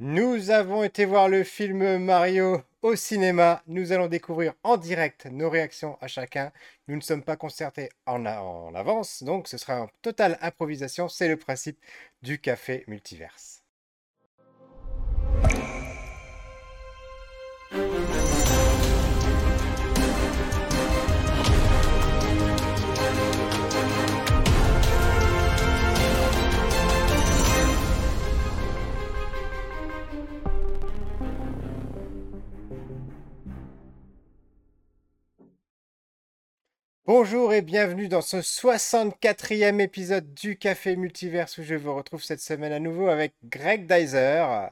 Nous avons été voir le film Mario au cinéma. Nous allons découvrir en direct nos réactions à chacun. Nous ne sommes pas concertés en, avance, donc ce sera en totale improvisation. C'est le principe du café multiverse. Bonjour et bienvenue dans ce 64e épisode du Café Multiverse où je vous retrouve cette semaine à nouveau avec Greg Dyser.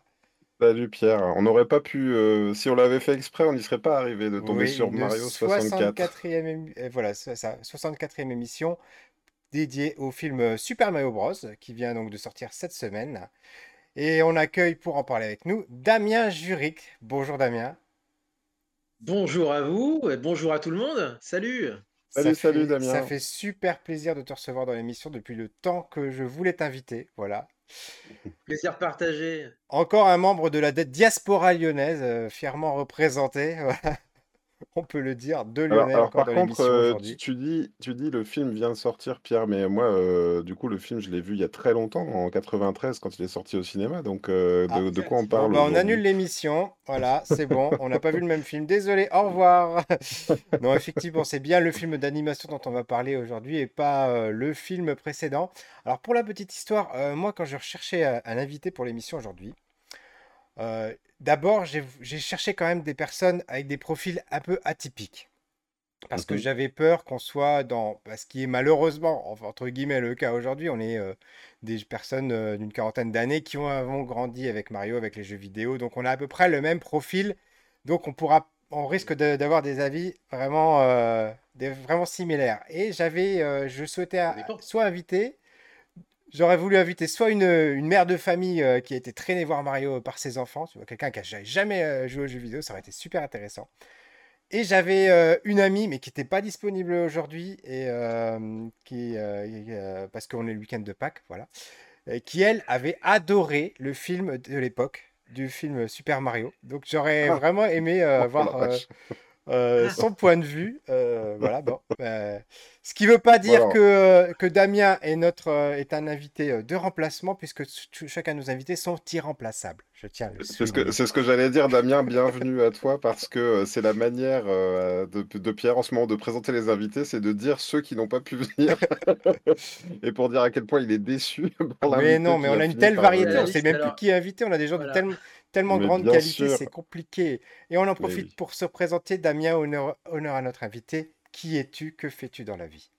Salut Pierre, on n'aurait pas pu, euh, si on l'avait fait exprès, on n'y serait pas arrivé de tomber sur Mario 64. 64e, euh, voilà, ça, 64e émission dédiée au film Super Mario Bros. qui vient donc de sortir cette semaine. Et on accueille pour en parler avec nous Damien Juric. Bonjour Damien. Bonjour à vous et bonjour à tout le monde. Salut. Salut, salut Damien. Ça fait super plaisir de te recevoir dans l'émission depuis le temps que je voulais t'inviter. Voilà. Plaisir partagé. Encore un membre de la diaspora lyonnaise, euh, fièrement représenté. on peut le dire, de Lionel alors, par contre, euh, tu, dis, tu dis le film vient de sortir, Pierre, mais moi, euh, du coup, le film, je l'ai vu il y a très longtemps, en 93, quand il est sorti au cinéma. Donc, euh, de, ah, quoi on parle bah, On annule l'émission. Voilà, c'est bon. on n'a pas vu le même film. Désolé, au revoir. non, effectivement, c'est bien le film d'animation dont on va parler aujourd'hui et pas le film précédent. Alors, pour la petite histoire, moi, quand je recherchais un invité pour l'émission aujourd'hui, D'abord, j'ai cherché quand même des personnes avec des profils un peu atypiques. Parce que j'avais peur qu'on soit dans bah, ce qui est malheureusement, entre guillemets, le cas aujourd'hui. On est des personnes d'une quarantaine d'années qui ont, grandi avec Mario, avec les jeux vidéo. Donc on a à peu près le même profil. Donc on pourra, on risque d'avoir des avis vraiment, vraiment similaires. Et j'avais, je souhaitais soit inviter J'aurais voulu inviter soit une, mère de famille euh, qui a été traînée voir Mario par ses enfants, tu vois, quelqu'un qui n'a jamais euh, joué aux jeux vidéo, ça aurait été super intéressant. Et j'avais euh, une amie, mais qui n'était pas disponible aujourd'hui, et qui, parce qu'on est le week-end de Pâques, voilà, qui elle avait adoré le film de l'époque, du film Super Mario. Donc j'aurais ah. vraiment aimé oh, voir euh, son point de vue. Euh, voilà, bon. Euh, ce qui ne veut pas dire que, que Damien est, notre, est un invité de remplacement, puisque chacun de nos invités sont irremplaçables. Je tiens C'est ce que, ce que j'allais dire, Damien. Bienvenue à toi, parce que c'est la manière de, de, Pierre en ce moment de présenter les invités, c'est de dire ceux qui n'ont pas pu venir. Et pour dire à quel point il est déçu. mais non, mais on a une telle variété, on ne sait même plus qui est invité. On a des gens de tellement tellement grande qualité, c'est compliqué. Et on en profite pour se présenter. Damien, honneur, honneur à notre invité. Qui es-tu? Que fais-tu dans la vie?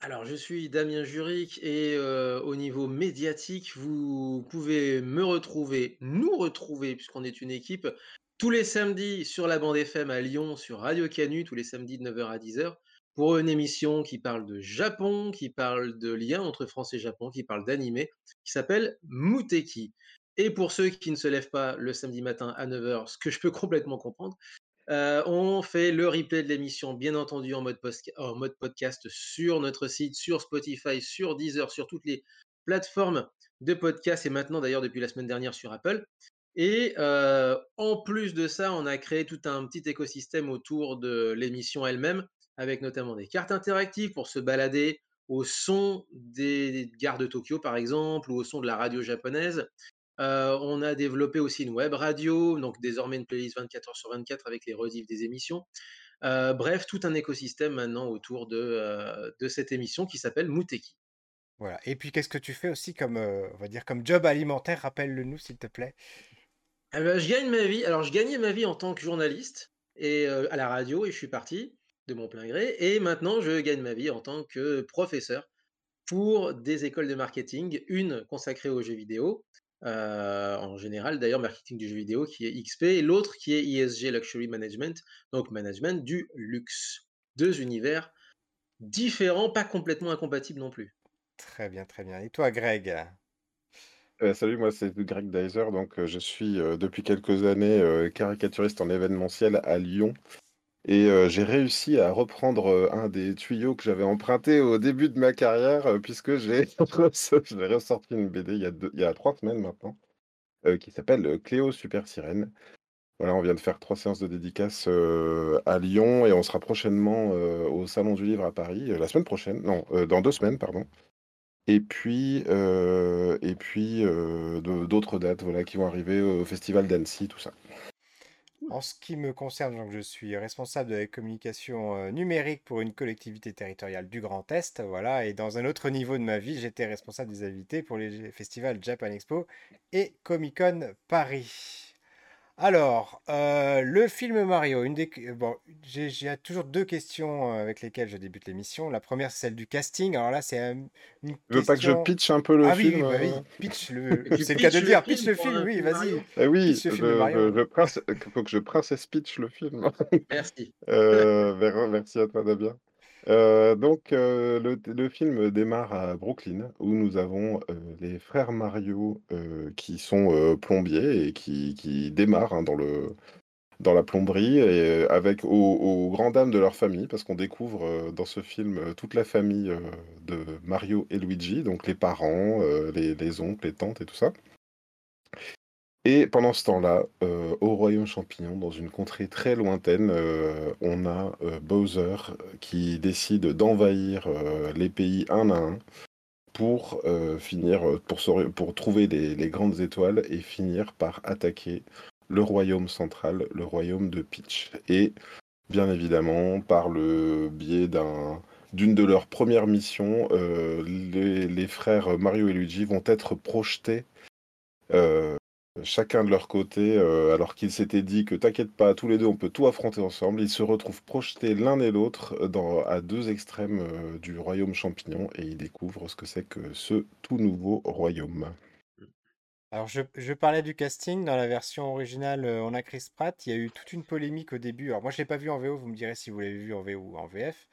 Alors, je suis Damien Juric et euh, au niveau médiatique, vous pouvez me retrouver, nous retrouver, puisqu'on est une équipe, tous les samedis sur la bande FM à Lyon, sur Radio Canu, tous les samedis de 9h à 10h, pour une émission qui parle de Japon, qui parle de liens entre France et Japon, qui parle d'animé, qui s'appelle Muteki. Et pour ceux qui ne se lèvent pas le samedi matin à 9h, ce que je peux complètement comprendre, euh, on fait le replay de l'émission, bien entendu, en mode, podcast sur notre site, sur Spotify, sur Deezer, sur toutes les plateformes de podcast et maintenant d'ailleurs depuis la semaine dernière sur Apple. Et euh, en plus de ça, on a créé tout un petit écosystème autour de l'émission elle-même, avec notamment des cartes interactives pour se balader au son des gares de Tokyo, par exemple, ou au son de la radio japonaise, on a développé aussi une web radio, donc désormais une playlist 24 heures sur 24 avec les rediffs des émissions. bref, tout un écosystème maintenant autour de, de cette émission qui s'appelle Muteki. Voilà. Et puis, qu'est-ce que tu fais aussi comme, on va dire, comme job alimentaire Rappelle-le nous, s'il te plaît? Eh ben, je gagne ma vie. Alors, je gagnais ma vie en tant que journaliste et à la radio, et je suis parti de mon plein gré. Et maintenant, je gagne ma vie en tant que professeur pour des écoles de marketing, une consacrée aux jeux vidéo euh, en général d'ailleurs marketing du jeu vidéo qui est XP, et l'autre qui est ESG Luxury Management, donc management du luxe. Deux univers différents, pas complètement incompatibles non plus. Très bien, très bien. Et toi, Greg? Euh, salut, moi c'est Greg Dyser, donc euh, je suis depuis quelques années caricaturiste en événementiel à Lyon et j'ai réussi à reprendre, un des tuyaux que j'avais emprunté au début de ma carrière, puisque j'ai ressorti une BD il y a il y a 3 semaines maintenant. qui s'appelle Cléo Super Sirène. Voilà, on vient de faire trois séances de dédicace à Lyon et on sera prochainement au Salon du Livre à Paris, la semaine prochaine, non, dans deux semaines, pardon. Et puis, et puis d'autres dates voilà, qui vont arriver au Festival d'Annecy, tout ça. En ce qui me concerne, je suis responsable de la communication numérique pour une collectivité territoriale du Grand Est. Voilà, et dans un autre niveau de ma vie, j'étais responsable des invités pour les festivals Japan Expo et Comic Con Paris. Alors, euh, le film Mario, une des... bon, j'ai toujours deux questions euh, avec lesquelles je débute l'émission. La première, c'est celle du casting. Alors là, c'est une question... veux pas que je pitch un peu le ah, film oui, bah oui, pitch le... c'est le cas de dire, pitch le film, oui, vas-y. Eh oui, je, faut que je princesse pitch le film. Merci. euh, merci à toi, Damien. Euh, donc, euh, le film démarre à Brooklyn, où nous avons, euh, les frères Mario, qui sont, plombiers et qui qui démarrent, hein, dans le dans la plomberie et avec au grand dames de leur famille, parce qu'on découvre, dans ce film, toute la famille, de Mario et Luigi, donc les parents, les oncles, les tantes et tout ça. Et pendant ce temps-là, euh, au Royaume Champignon, dans une contrée très lointaine, euh, on a euh, Bowser qui décide d'envahir les pays un à un pour finir, pour, trouver les, grandes étoiles et finir par attaquer le royaume central, le royaume de Peach. Et bien évidemment, par le biais d'un d'une de leurs premières missions, les, frères Mario et Luigi vont être projetés chacun de leur côté, euh, alors qu'ils s'étaient dit que t'inquiète pas, tous les deux on peut tout affronter ensemble, ils se retrouvent projetés l'un et l'autre à deux extrêmes euh, du royaume champignon et ils découvrent ce que c'est que ce tout nouveau royaume. Alors je, parlais du casting, dans la version originale euh, on a Chris Pratt, il y a eu toute une polémique au début, alors moi je l'ai pas vu en VO, vous me direz si vous l'avez vu en VO ou en VF,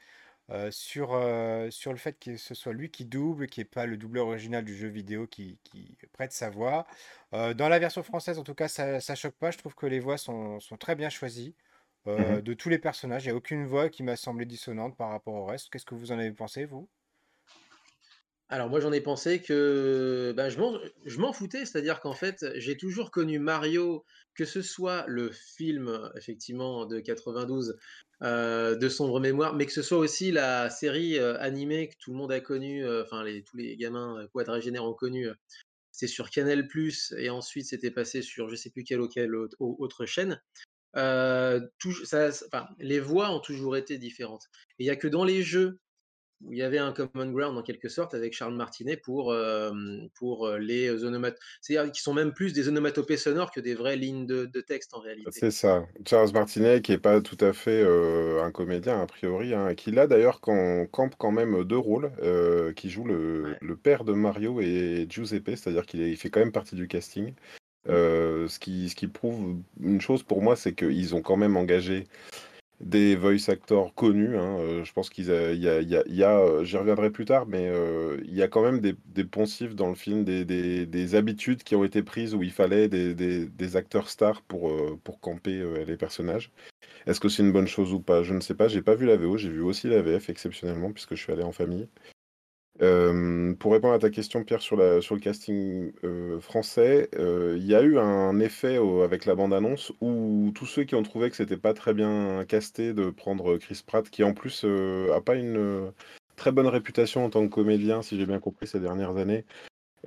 euh, sur, euh, sur le fait que ce soit lui qui double, qui n'est pas le doubleur original du jeu vidéo qui, qui prête sa voix. Euh, dans la version française, en tout cas, ça, ça choque pas. Je trouve que les voix sont, sont très bien choisies. Mhm. De tous les personnages, il n'y a aucune voix qui m'a semblé dissonante par rapport au reste. Qu'est-ce que vous en avez pensé, vous? Alors moi j'en ai pensé que ben, je m'en foutais, c'est-à-dire qu'en fait j'ai toujours connu Mario, que ce soit le film effectivement de 92 euh, de sombre mémoire, mais que ce soit aussi la série euh, animée que tout le monde a connue, euh, enfin les, tous les gamins quadragénaires ont connu, c'est sur Canal+, et ensuite c'était passé sur je sais plus quelle, quelle autre, chaîne. Les voix ont toujours été différentes. Il n'y a que dans les jeux il y avait un common ground en quelque sorte avec Charles Martinet pour, pour les onomatopées. C'est-à-dire qu'ils sont même plus des onomatopées sonores que des vraies lignes de, texte en réalité. C'est ça. Charles Martinet, qui n'est pas tout à fait un comédien a priori, hein, qui là d'ailleurs campe quand même deux rôles, qui joue le, le, père de Mario et Giuseppe, c'est-à-dire qu'il fait quand même partie du casting. Mmh. ce, qui, ce qui prouve une chose pour moi, c'est qu'ils ont quand même engagé des voice actors connus. Hein, euh, je pense qu'il y a, euh, j'y reviendrai plus tard, mais euh, il y a quand même des, poncifs dans le film, des, des, habitudes qui ont été prises où il fallait des, acteurs stars pour, pour camper les personnages. Est-ce que c'est une bonne chose ou pas? Je ne sais pas. J'ai pas vu la VO, j'ai vu aussi la VF exceptionnellement puisque je suis allé en famille pour répondre à ta question, Pierre, sur le casting, français, il y a eu un effet avec la bande annonce où tous ceux qui ont trouvé que c'était pas très bien casté de prendre, Chris Pratt, qui en plus, a pas une, très bonne réputation en tant que comédien, si j'ai bien compris ces dernières années,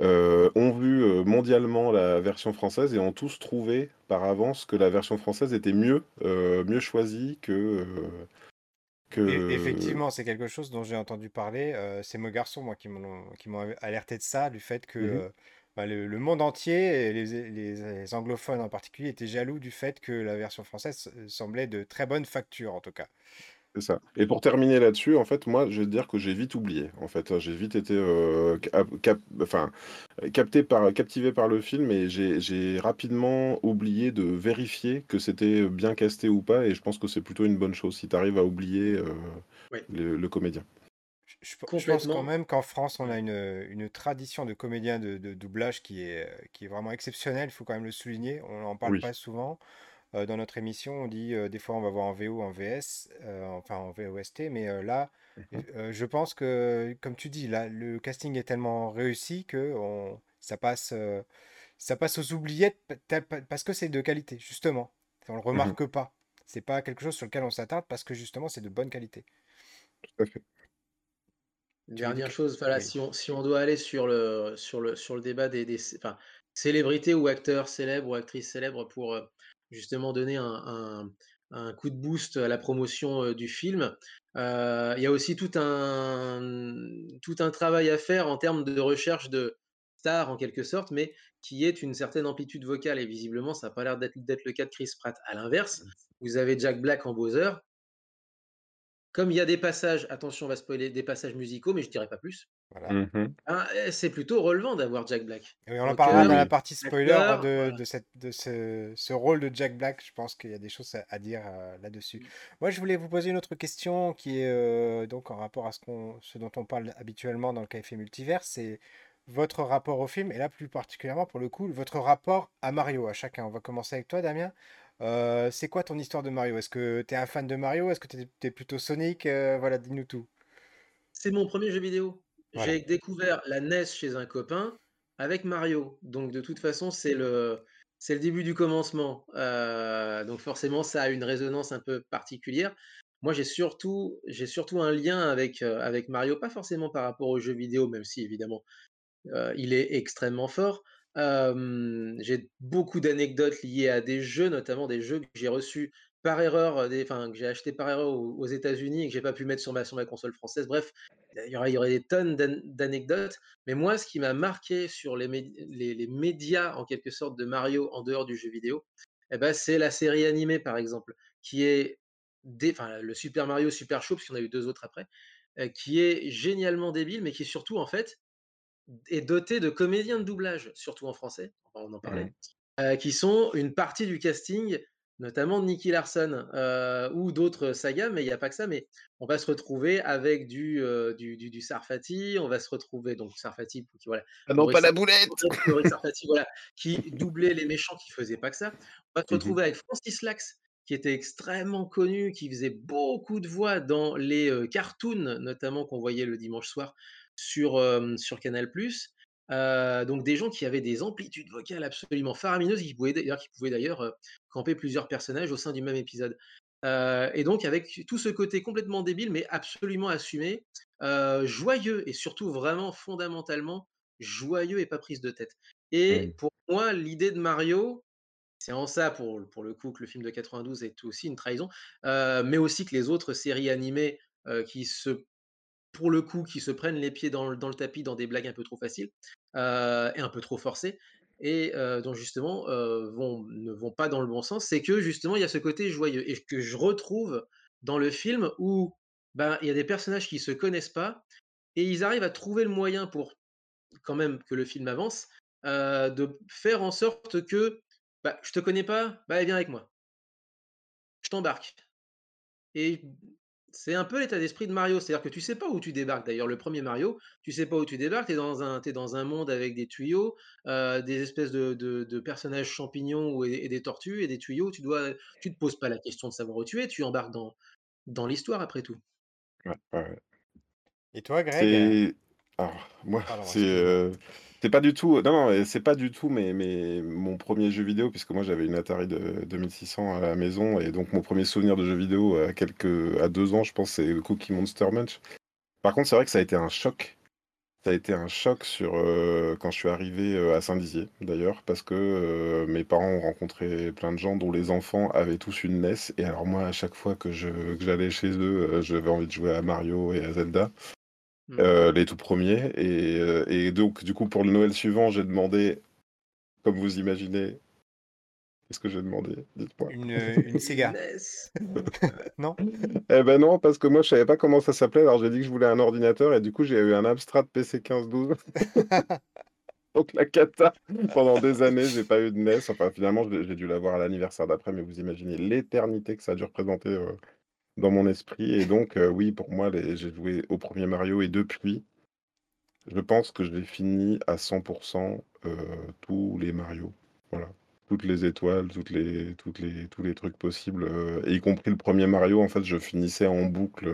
ont vu, mondialement la version française et ont tous trouvé par avance que la version française était mieux, mieux choisie que, effectivement, c'est quelque chose dont j'ai entendu parler. Euh, c'est mes garçons, moi, qui m'ont alerté de ça, du fait que mmh euh, bah, le, monde entier, et les, les, anglophones en particulier, étaient jaloux du fait que la version française semblait de très bonne facture, en tout cas. C'est ça. Et pour terminer là-dessus, en fait, moi, je vais te dire que j'ai vite oublié. En fait, j'ai vite été euh, enfin, capté par, captivé par le film et j'ai rapidement oublié de vérifier que c'était bien casté ou pas. Et je pense que c'est plutôt une bonne chose si tu arrives à oublier euh, le, comédien. Je, pense quand même qu'en France, on a une, une tradition de comédien de, doublage qui est, qui est vraiment exceptionnelle. Il faut quand même le souligner. On n'en parle pas souvent. Euh, dans notre émission, on dit euh, des fois on va voir en VO, en VS, euh, enfin en VOST, mais là, mmh je pense que, comme tu dis, là, le casting est tellement réussi que on, ça passe. ça passe aux oubliettes parce que c'est de qualité, justement. On le mmh remarque pas. C'est pas quelque chose sur lequel on s'attarde parce que justement c'est de bonne qualité. Tout à fait. Dernière chose, voilà, si on, si on doit aller sur le, sur le, sur le débat des, des célébrités ou acteurs célèbres ou actrices célèbres pour euh, justement donner un, un, coup de boost à la promotion du film, il y a aussi tout un, tout un travail à faire en termes de recherche de stars en quelque sorte, mais qui est une certaine amplitude vocale. Et visiblement, ça n'a pas l'air d'être le cas de Chris Pratt. À l'inverse, mmh. vous avez Jack Black en Bowser, comme il y a des passages, attention, on va spoiler des passages musicaux, mais je dirais pas plus. Mmh hein, eh, c'est plutôt relevant d'avoir Jack Black. on en parlera dans la partie spoiler de, cette, de ce, rôle de Jack Black. Je pense qu'il y a des choses à, dire euh, là-dessus. Mmh. Moi, je voulais vous poser une autre question qui est euh, donc en rapport à ce, ce dont on parle habituellement dans le café multivers. C'est votre rapport au film, et là plus particulièrement pour le coup, votre rapport à Mario, à chacun. On va commencer avec toi, Damien. Euh, c'est quoi ton histoire de Mario? Est-ce que tu es un fan de Mario? Est-ce que tu es, plutôt Sonic? Euh, Voilà, dis-nous tout. C'est mon premier jeu vidéo. J'ai découvert la NES chez un copain avec Mario. Donc de toute façon, c'est le, c'est le début du commencement. Euh, donc forcément, ça a une résonance un peu particulière. Moi, j'ai surtout, j'ai surtout un lien avec, avec Mario, pas forcément par rapport aux jeux vidéo, même si évidemment il est extrêmement fort, j'ai beaucoup d'anecdotes liées à des jeux, notamment des jeux que j'ai reçus par erreur, enfin, que j'ai acheté par erreur aux, États-Unis et que j'ai pas pu mettre sur ma, console française. Bref, il y aurait, des tonnes d'anecdotes. Mais moi, ce qui m'a marqué sur les, médias, en quelque sorte, de Mario en dehors du jeu vidéo, eh ben, c'est la série animée, par exemple, qui est enfin, le Super Mario Super Show, parce en a eu deux autres après, qui est génialement débile, mais qui est surtout, en fait, est doté de comédiens de doublage, surtout en français, on en parlait, mmh. qui sont une partie du casting, notamment de Nicky Larson ou d'autres sagas, mais il n'y a pas que ça. Mais on va se retrouver avec du, du, du, Sarfati, on va se retrouver donc Sarfati, qui voilà. Ah non, pas la boulette Sarfati, voilà, qui doublait les méchants, qui faisait pas que ça. On va se mmh retrouver avec Francis Lax, qui était extrêmement connu, qui faisait beaucoup de voix dans les cartoons, notamment qu'on voyait le dimanche soir sur, sur Canal+. donc des gens qui avaient des amplitudes vocales absolument faramineuses, qui pouvaient d'ailleurs, qui pouvaient d'ailleurs camper plusieurs personnages au sein du même épisode. et donc avec tout ce côté complètement débile, mais absolument assumé, joyeux et surtout vraiment fondamentalement joyeux et pas prise de tête. Et pour moi, l'idée de Mario, c'est en ça pour, pour le coup que le film de 92 est aussi une trahison, mais aussi que les autres séries animées qui se pour le coup, qui se prennent les pieds dans, le tapis dans des blagues un peu trop faciles euh, et un peu trop forcées, et euh, dont justement euh, vont, ne vont pas dans le bon sens, c'est que justement il y a ce côté joyeux et que je retrouve dans le film où ben, il y a des personnages qui se connaissent pas et ils arrivent à trouver le moyen pour quand même que le film avance, de faire en sorte que bah, je te connais pas, bah viens avec moi, je t'embarque. Et c'est un peu l'état d'esprit de Mario, c'est-à-dire que tu sais pas où tu débarques. D'ailleurs, le premier Mario, tu sais pas où tu débarques, tu es dans un, dans un monde avec des tuyaux, euh, des espèces de, personnages champignons et, des tortues et des tuyaux. Tu dois, tu te poses pas la question de savoir où tu es, tu embarques dans, dans l'histoire après tout. Et toi, Greg Alors, moi, c'est c'est pas du tout, non, non, c'est pas du tout mais, mais mon premier jeu vidéo, puisque moi j'avais une Atari de 2600 à la maison, et donc mon premier souvenir de jeu vidéo à quelques, à deux ans, je pense, c'est Cookie Monster Munch. Par contre, c'est vrai que ça a été un choc. Ça a été un choc sur euh, quand je suis arrivé euh, à Saint-Dizier, d'ailleurs, parce que euh, mes parents ont rencontré plein de gens dont les enfants avaient tous une NES, et alors moi, à chaque fois que je, que j'allais chez eux, j'avais envie de jouer à Mario et à Zelda. Mmh. Euh, les tout premiers. Et, euh, et, donc, du coup, pour le Noël suivant, j'ai demandé, comme vous imaginez, qu'est-ce que j'ai demandé Dites-moi. Une, euh, une Sega. non? Eh ben non, parce que moi, je savais pas comment ça s'appelait. Alors, j'ai dit que je voulais un ordinateur et du coup, j'ai eu un Amstrad PC 1512. donc, la cata. Pendant des années, j'ai pas eu de NES. Enfin, finalement, j'ai dû l'avoir à l'anniversaire d'après, mais vous imaginez l'éternité que ça a dû représenter dans mon esprit. Et donc, euh, oui, pour moi, j'ai joué au premier Mario et depuis, je pense que j'ai fini à 100% euh, tous les Mario. Voilà. Toutes les étoiles, toutes les, toutes les, tous les trucs possibles, euh, y compris le premier Mario, en fait, je finissais en boucle.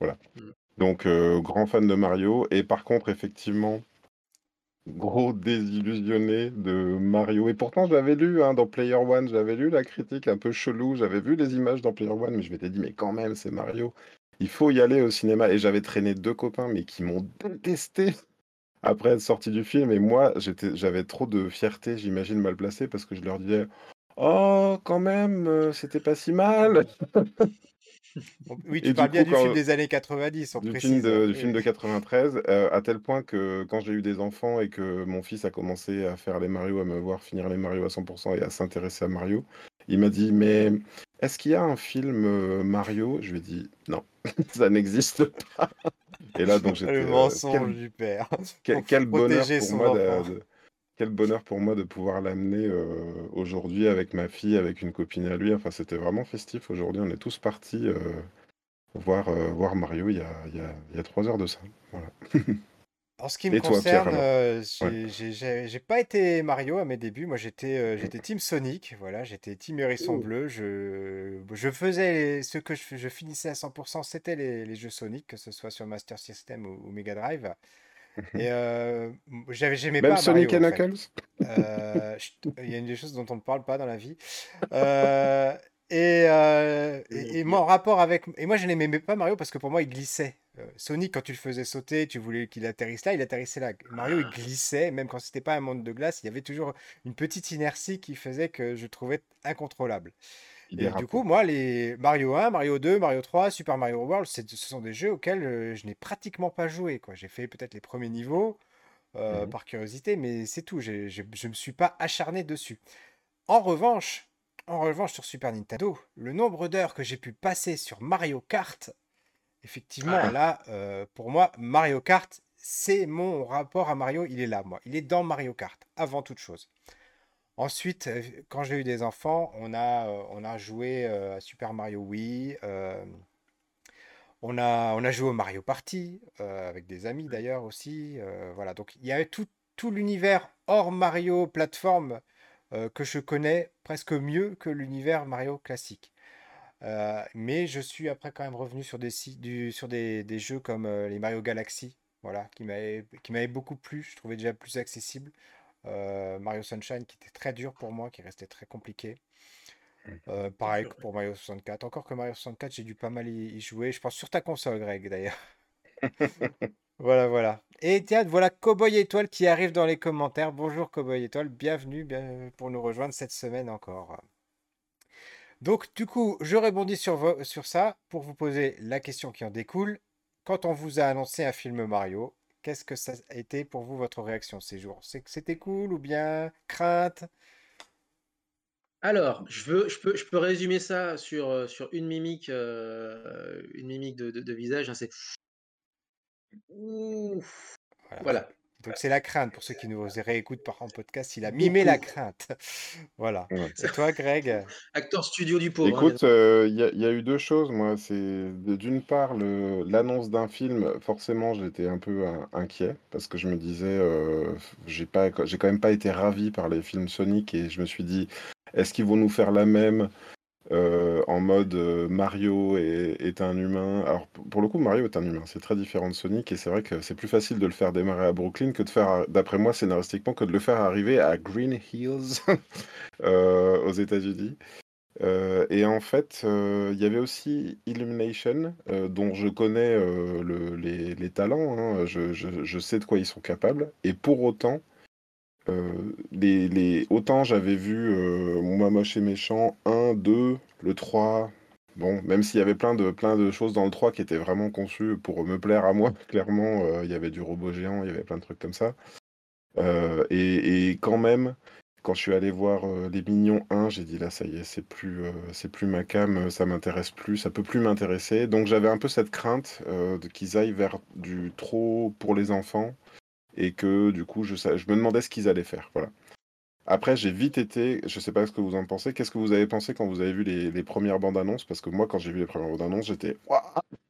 voilà. Mmh. Donc, grand fan de Mario. Et par contre, effectivement, gros désillusionné de Mario. Et pourtant, j'avais lu hein, dans Player One, j'avais lu la critique un peu chelou, j'avais vu les images dans Player One, mais je m'étais dit, mais quand même, c'est Mario. Il faut y aller au cinéma. Et j'avais traîné deux copains, mais qui m'ont détesté après être sorti du film. Et moi, j'avais trop de fierté, j'imagine, mal placé, parce que je leur disais, oh, quand même, euh, c'était pas si mal. Oui, tu parles bien du film des années 90, on du film de, du film de 93, euh, à tel point que quand j'ai eu des enfants et que mon fils a commencé à faire les Mario, à me voir finir les Mario à 100% et à s'intéresser à Mario, il m'a dit Mais est-ce qu'il y a un film euh, Mario? Je lui ai dit Non, ça n'existe pas. Et là, donc j'étais. Le euh, mensonge du père. Quel, bonheur pour moi quel bonheur pour moi de pouvoir l'amener euh, aujourd'hui avec ma fille, avec une copine à lui. Enfin, c'était vraiment festif aujourd'hui. On est tous partis euh, voir, euh, voir Mario il y, a, il, y a, trois heures de ça. Voilà. En ce qui me concerne, j'ai pas été Mario à mes débuts. Moi, j'étais j'étais Team Sonic. Voilà, j'étais Team Hérisson oh. Bleu. Je, je faisais ce que je, je finissais à 100%, c'était les, les, jeux Sonic, que ce soit sur Master System ou, ou Mega Drive. Et euh, j'avais, j'aimais pas Sonic Mario, Knuckles euh, Il y a une des choses dont on ne parle pas dans la vie. Euh, et, et, mon rapport avec. Et moi, je n'aimais pas Mario parce que pour moi, il glissait. Sonic, quand tu le faisais sauter, tu voulais qu'il atterrisse là, il atterrissait là. Mario, il glissait, même quand c'était pas un monde de glace, il y avait toujours une petite inertie qui faisait que je trouvais incontrôlable. Et du coup, moi, les Mario 1, Mario 2, Mario 3, Super Mario World, ce sont des jeux auxquels je n'ai pratiquement pas joué. J'ai fait peut-être les premiers niveaux euh, mmh par curiosité, mais c'est tout. je ne me suis pas acharné dessus. En revanche, en revanche, sur Super Nintendo, le nombre d'heures que j'ai pu passer sur Mario Kart, effectivement, ah. là, euh, pour moi, Mario Kart, c'est mon rapport à Mario, il est là, moi. Il est dans Mario Kart, avant toute chose. Ensuite, quand j'ai eu des enfants, on a, on a joué à Super Mario Wii. on a, on a joué au Mario Party avec des amis d'ailleurs aussi. voilà, donc il y avait tout, tout l'univers hors Mario plateforme que je connais presque mieux que l'univers Mario classique. mais je suis après quand même revenu sur des, du, sur des, des jeux comme les Mario Galaxy, voilà, qui m'avaient beaucoup plu. Je trouvais déjà plus accessible. Euh, Mario Sunshine qui était très dur pour moi, qui restait très compliqué. Euh, pareil que pour Mario 64. Encore que Mario 64, j'ai dû pas mal y, jouer. Je pense sur ta console, Greg, d'ailleurs. voilà, voilà. Et tiens, voilà Cowboy Étoile qui arrive dans les commentaires. Bonjour Cowboy Étoile, bienvenue bien, pour nous rejoindre cette semaine encore. Donc, du coup, je rebondis sur, sur ça pour vous poser la question qui en découle. Quand on vous a annoncé un film Mario, Qu'est-ce que ça a été pour vous votre réaction ces jours? C'est que c'était cool ou bien crainte? Alors, je, veux, je, peux, je peux résumer ça sur, euh, sur une mimique, euh, une mimique de, de, visage. Hein, c'est voilà. Donc c'est la crainte pour ceux qui nous réécoutent par en podcast. Il a mimé la crainte. voilà. C'est toi, Greg? Acteur studio du pauvre. Hein, Écoute, euh, il y, a eu deux choses. Moi, c'est d'une part l'annonce d'un film. Forcément, j'étais un peu inquiet parce que je me disais, euh, j'ai pas, j'ai quand même pas été ravi par les films Sonic et je me suis dit, est-ce qu'ils vont nous faire la même? Euh, en mode euh, Mario est, un humain. Alors pour le coup, Mario est un humain, c'est très différent de Sonic et c'est vrai que c'est plus facile de le faire démarrer à Brooklyn que de faire, d'après moi scénaristiquement, que de le faire arriver à Green Hills euh, aux États-Unis. et en fait, il y avait aussi Illumination, dont je connais les, talents, hein. je, sais de quoi ils sont capables, et pour autant, euh, les, autant j'avais vu euh, Moi Moche et Méchant 1, 2, le 3. Bon, même s'il y avait plein de, plein de choses dans le 3 qui étaient vraiment conçues pour me plaire à moi, clairement, euh, il y avait du robot géant, il y avait plein de trucs comme ça. et, quand même, quand je suis allé voir Les Mignons 1, j'ai dit là, ça y est, c'est plus, c'est plus ma cam, ça m'intéresse plus, ça peut plus m'intéresser. Donc j'avais un peu cette crainte qu'ils aillent vers du trop pour les enfants et que du coup, je, je me demandais ce qu'ils allaient faire. Voilà. Après, j'ai vite été, je sais pas ce que vous en pensez, qu'est-ce que vous avez pensé quand vous avez vu les, premières bandes annonces? Parce que moi, quand j'ai vu les premières bandes annonces, j'étais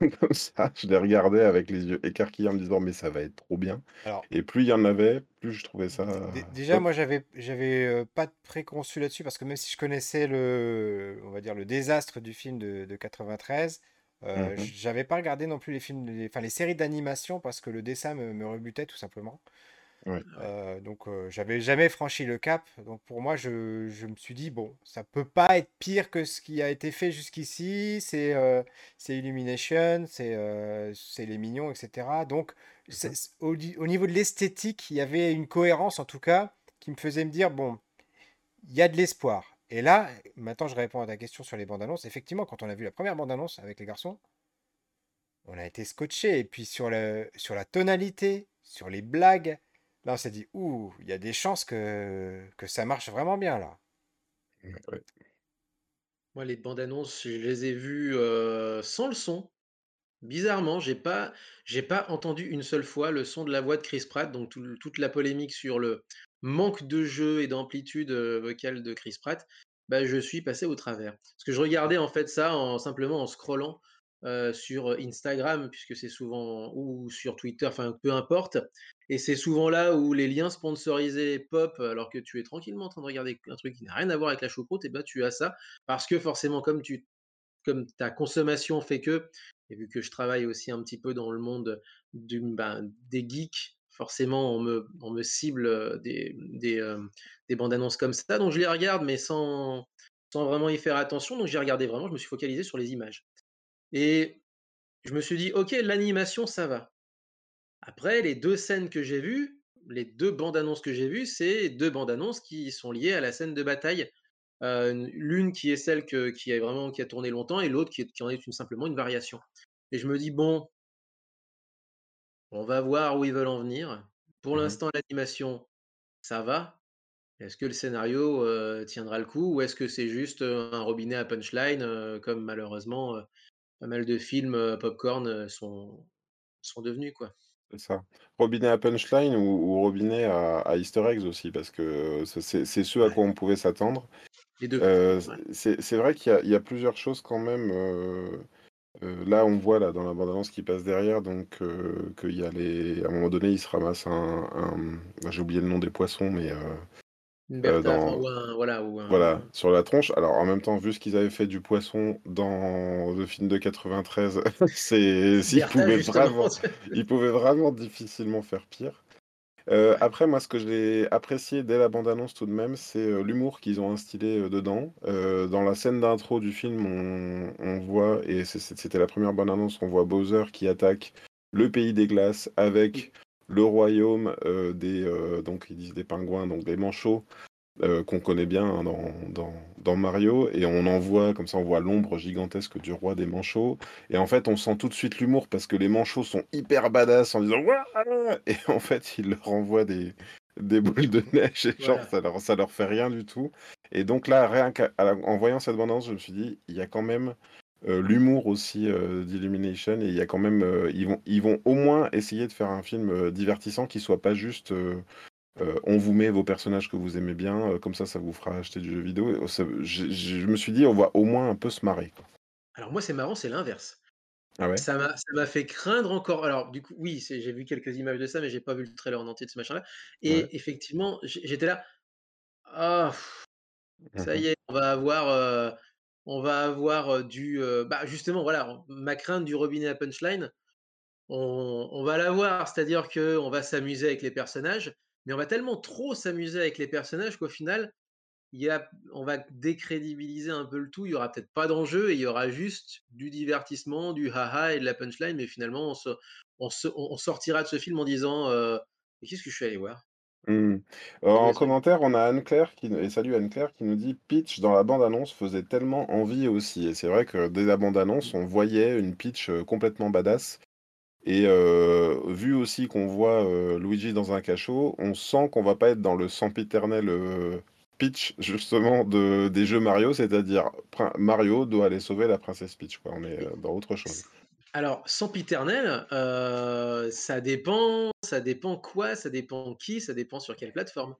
comme ça, je les regardais avec les yeux écarquillés en me disant, mais ça va être trop bien. et plus il y en avait, plus je trouvais ça. déjà, moi, j'avais, j'avais euh, pas de préconçu là-dessus parce que même si je connaissais le, on va dire, le désastre du film de, de 93, euh, mmh J'avais pas regardé non plus les films, enfin les séries d'animation parce que le dessin me, me rebutait tout simplement. Ouais. Euh, donc euh, j'avais jamais franchi le cap. Donc pour moi, je, je me suis dit, bon, ça peut pas être pire que ce qui a été fait jusqu'ici. C'est euh, c'est Illumination, c'est euh, c'est Les Mignons, etc. Donc au niveau de l'esthétique, il y avait une cohérence en tout cas qui me faisait me dire, bon, il y a de l'espoir. Et là, maintenant je réponds à ta question sur les bandes annonces. Effectivement, quand on a vu la première bande annonce avec les garçons, on a été scotché. Et puis sur le, sur la tonalité, sur les blagues, là on s'est dit, ouh, il y a des chances que, que ça marche vraiment bien là. Ouais. Moi, les bandes annonces, je les ai vues euh, sans le son. Bizarrement, j'ai pas, j'ai pas entendu une seule fois le son de la voix de Chris Pratt, donc tout toute la polémique sur le manque de jeu et d'amplitude vocale de Chris Pratt, bah, je suis passé au travers. Parce que je regardais en fait ça en simplement en scrollant sur Instagram, puisque c'est souvent ou sur Twitter, enfin peu importe. Et c'est souvent là où les liens sponsorisés pop, alors que tu es tranquillement en train de regarder un truc qui n'a rien à voir avec la choucroute, et ben tu as ça. Parce que forcément, comme tu comme ta consommation fait que, et vu que je travaille aussi un petit peu dans le monde ben, des geeks, forcément on me, cible des, des, des bandes annonces comme ça. Donc je les regarde, mais sans, vraiment y faire attention. Donc j'ai regardé vraiment, je me suis focalisé sur les images. Et je me suis dit, ok, l'animation, ça va. Après, les deux scènes que j'ai vues, les deux bandes annonces que j'ai vues, c'est deux bandes annonces qui sont liées à la scène de bataille l'une qui est celle qui vraiment a tourné longtemps et l'autre qui en est une simplement une variation et je me dis: «Bon, on va voir où ils veulent en venir». Pour Mhm. l'instant, l'animation, ça va. Est-ce que le scénario, tiendra le coup ou est-ce que c'est juste, un robinet à punchline, comme malheureusement, heu, pas mal de films, pop-corn, sont sont devenus, quoi? C'est ça. Robinet à punchline ou, ou robinet à, à Easter eggs aussi, parce que c'est ce à quoi on pouvait s'attendre. les 2. Euh, Ouais. c'est vrai qu'il y a, il y a plusieurs choses quand même. euh, euh, là, on voit là dans la bande-annonce qui passe derrière, donc euh, qu'il y a les. À un moment donné, il se ramasse un. un- J'ai oublié le nom des poissons, mais euh, Une Bertha, enfin dans. ou un voilà, ou Voilà, un sur la tronche. Alors, en même temps, vu ce qu'ils avaient fait du poisson dans le film de 93, c'est pouvaient justement, vraiment, ils pouvaient vraiment difficilement faire pire. Euh, après, moi, ce que j'ai apprécié dès la bande-annonce tout de même, c'est euh, l'humour qu'ils ont instillé euh, dedans. Dans la scène d'intro du film, on, on voit, et c'est- c'est- c'était la première bande-annonce, on voit Bowser qui attaque le pays des glaces avec le royaume euh, des, euh, donc ils disent des pingouins, donc des manchots euh, qu'on connaît bien hein, dans, dans, dans Mario, et on en voit, comme ça on voit l'ombre gigantesque du roi des manchots, et en fait on sent tout de suite l'humour parce que les manchots sont hyper badass en disant Ouah et en fait il leur envoie des, des boules de neige, et genre Voilà. ça leur, ça leur fait rien du tout. Et donc là, rien qu'en voyant cette bande je me suis dit, il y a quand même euh, l'humour aussi euh, d'Illumination, et il y a quand même, ils vont, ils vont au moins essayer de faire un film divertissant qui soit pas juste euh, euh, on vous met vos personnages que vous aimez bien, euh, comme ça, ça vous fera acheter du jeu vidéo. Ça- je, je me suis dit, on va au moins un peu se marrer. quoi. Alors moi, c'est marrant, c'est l'inverse. Ah ouais? Ça m'a ça fait craindre encore alors du coup, oui, j'ai vu quelques images de ça, mais j'ai pas vu le trailer en entier de ce machin-là Ouais. et effectivement, j'étais là: «Ah, ça Mhm. y est, on va avoir, on va avoir, du, heu» bah, justement, voilà, ma crainte du robinet à punchline, on on va l'avoir. C'est-à-dire qu'on va s'amuser avec les personnages, mais on va tellement trop s'amuser avec les personnages qu'au final, il y a on va décrédibiliser un peu le tout. Il y aura peut-être pas d'enjeu et il y aura juste du divertissement, du ha-ha et de la punchline, mais finalement on se on se on on sortira de ce film en disant, «Mais qu'est-ce que je suis allé voir?» Euh, Vous En commentaire, on a Anne-Claire qui, et salut Anne-Claire qui nous dit Pitch dans la bande-annonce faisait tellement envie aussi. Et c'est vrai que dès la bande-annonce, on voyait une pitch euh, complètement badass. Et euh, vu aussi qu'on voit euh, Luigi dans un cachot, on sent qu'on va pas être dans le sempiternel euh, pitch justement de, des jeux Mario, c'est-à-dire Mario doit aller sauver la princesse Peach. On est euh, dans autre chose. alors sempiternel, ça dépend ça dépend quoi, ça dépend qui, ça dépend sur quelle plateforme.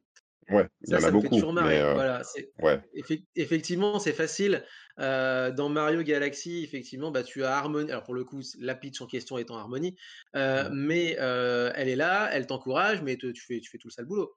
Ouais, il y Ça, en a ça me fait beaucoup, toujours mais marrer. euh, Voilà, ouais. effec effectivement, c'est facile. Heu, dans Mario Galaxy, effectivement, bah, tu as Harmony alors pour le coup, la Peach en question étant Harmony, heu, Mhm. mais heu, elle est là, elle t'encourage, mais te tu fais tu fais tout le sale boulot.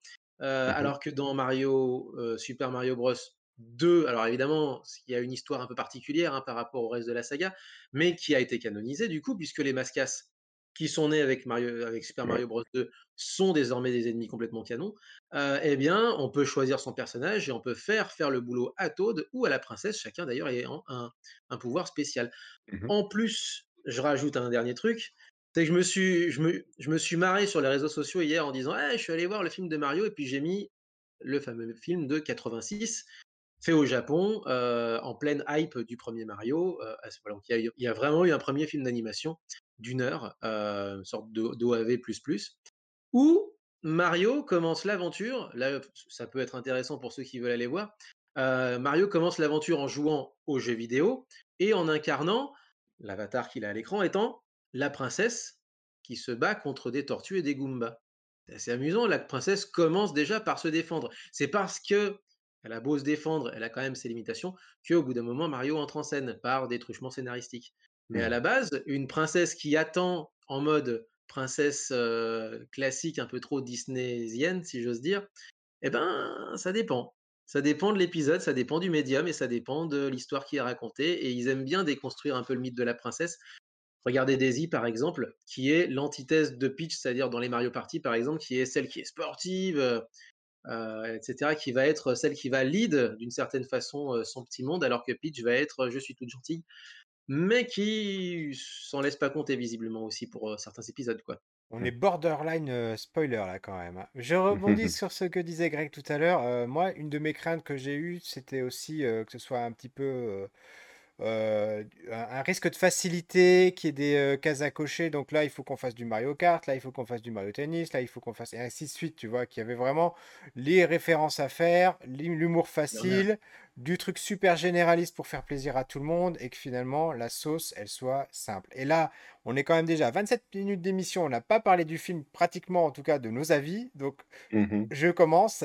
Mhm. alors que dans Mario, Super Mario Bros 2, alors évidemment, il y a une histoire un peu particulière, hein, par rapport au reste de la saga, mais qui a été canonisée du coup, puisque les Mascas qui sont nés avec Mario avec Super Mario Bros. 2 sont désormais des ennemis complètement canons, heu, eh bien, on peut choisir son personnage et on peut faire faire le boulot à Toad ou à la princesse, chacun d'ailleurs ayant un un pouvoir spécial. Mmh En plus, je rajoute un dernier truc, c'est que je me suis je me je me suis marré sur les réseaux sociaux hier en disant: «Eh, je suis allé voir le film de Mario» et puis j'ai mis le fameux film de 86 fait au Japon, heu, en pleine hype du premier Mario, heu, à ce voilà, donc il y a eu il y a vraiment eu un premier film d'animation d'une heure, heu, une sorte d'OAV++, où Mario commence l'aventure, là, ça peut être intéressant pour ceux qui veulent aller voir, heu, Mario commence l'aventure en jouant aux jeux vidéo et en incarnant l'avatar qu'il a à l'écran étant la princesse qui se bat contre des tortues et des Goombas. C'est assez amusant, la princesse commence déjà par se défendre. C'est parce que elle a beau se défendre, elle a quand même ses limitations, qu'au bout d'un moment, Mario entre en scène par des truchements scénaristiques. Mais à Mmh. la base, une princesse qui attend en mode princesse, classique, un peu trop disneysienne, si j'ose dire, eh ben, ça dépend. Ça dépend de l'épisode, ça dépend du médium et ça dépend de l'histoire qui est racontée et ils aiment bien déconstruire un peu le mythe de la princesse. Regardez Daisy, par exemple, qui est l'antithèse de Peach, c'est-à-dire dans les Mario Party, par exemple, qui est celle qui est sportive, heu heu, et cetera, qui va être celle qui va lead d'une certaine façon, son petit monde, alors que Peach va être, je suis toute gentille, mais qui s'en laisse pas compter visiblement aussi pour, certains épisodes, quoi. On Mmh. est borderline euh, spoiler là quand même. hein. Je rebondis sur ce que disait Greg tout à l'heure. Euh, moi, une de mes craintes que j'ai eues, c'était aussi euh, que ce soit un petit peu euh, un, risque de facilité, qu'il y ait des euh, cases à cocher. Donc là, il faut qu'on fasse du Mario Kart, là, il faut qu'on fasse du Mario Tennis, là, il faut qu'on fasse et ainsi de suite. Tu vois, qu'il y avait vraiment les références à faire, l'hu- l'humour facile, du truc super généraliste pour faire plaisir à tout le monde et que finalement la sauce, elle soit simple. Et là, on est quand même déjà à 27 minutes d'émission. On n'a pas parlé du film, pratiquement en tout cas de nos avis. Donc, Mmh je commence.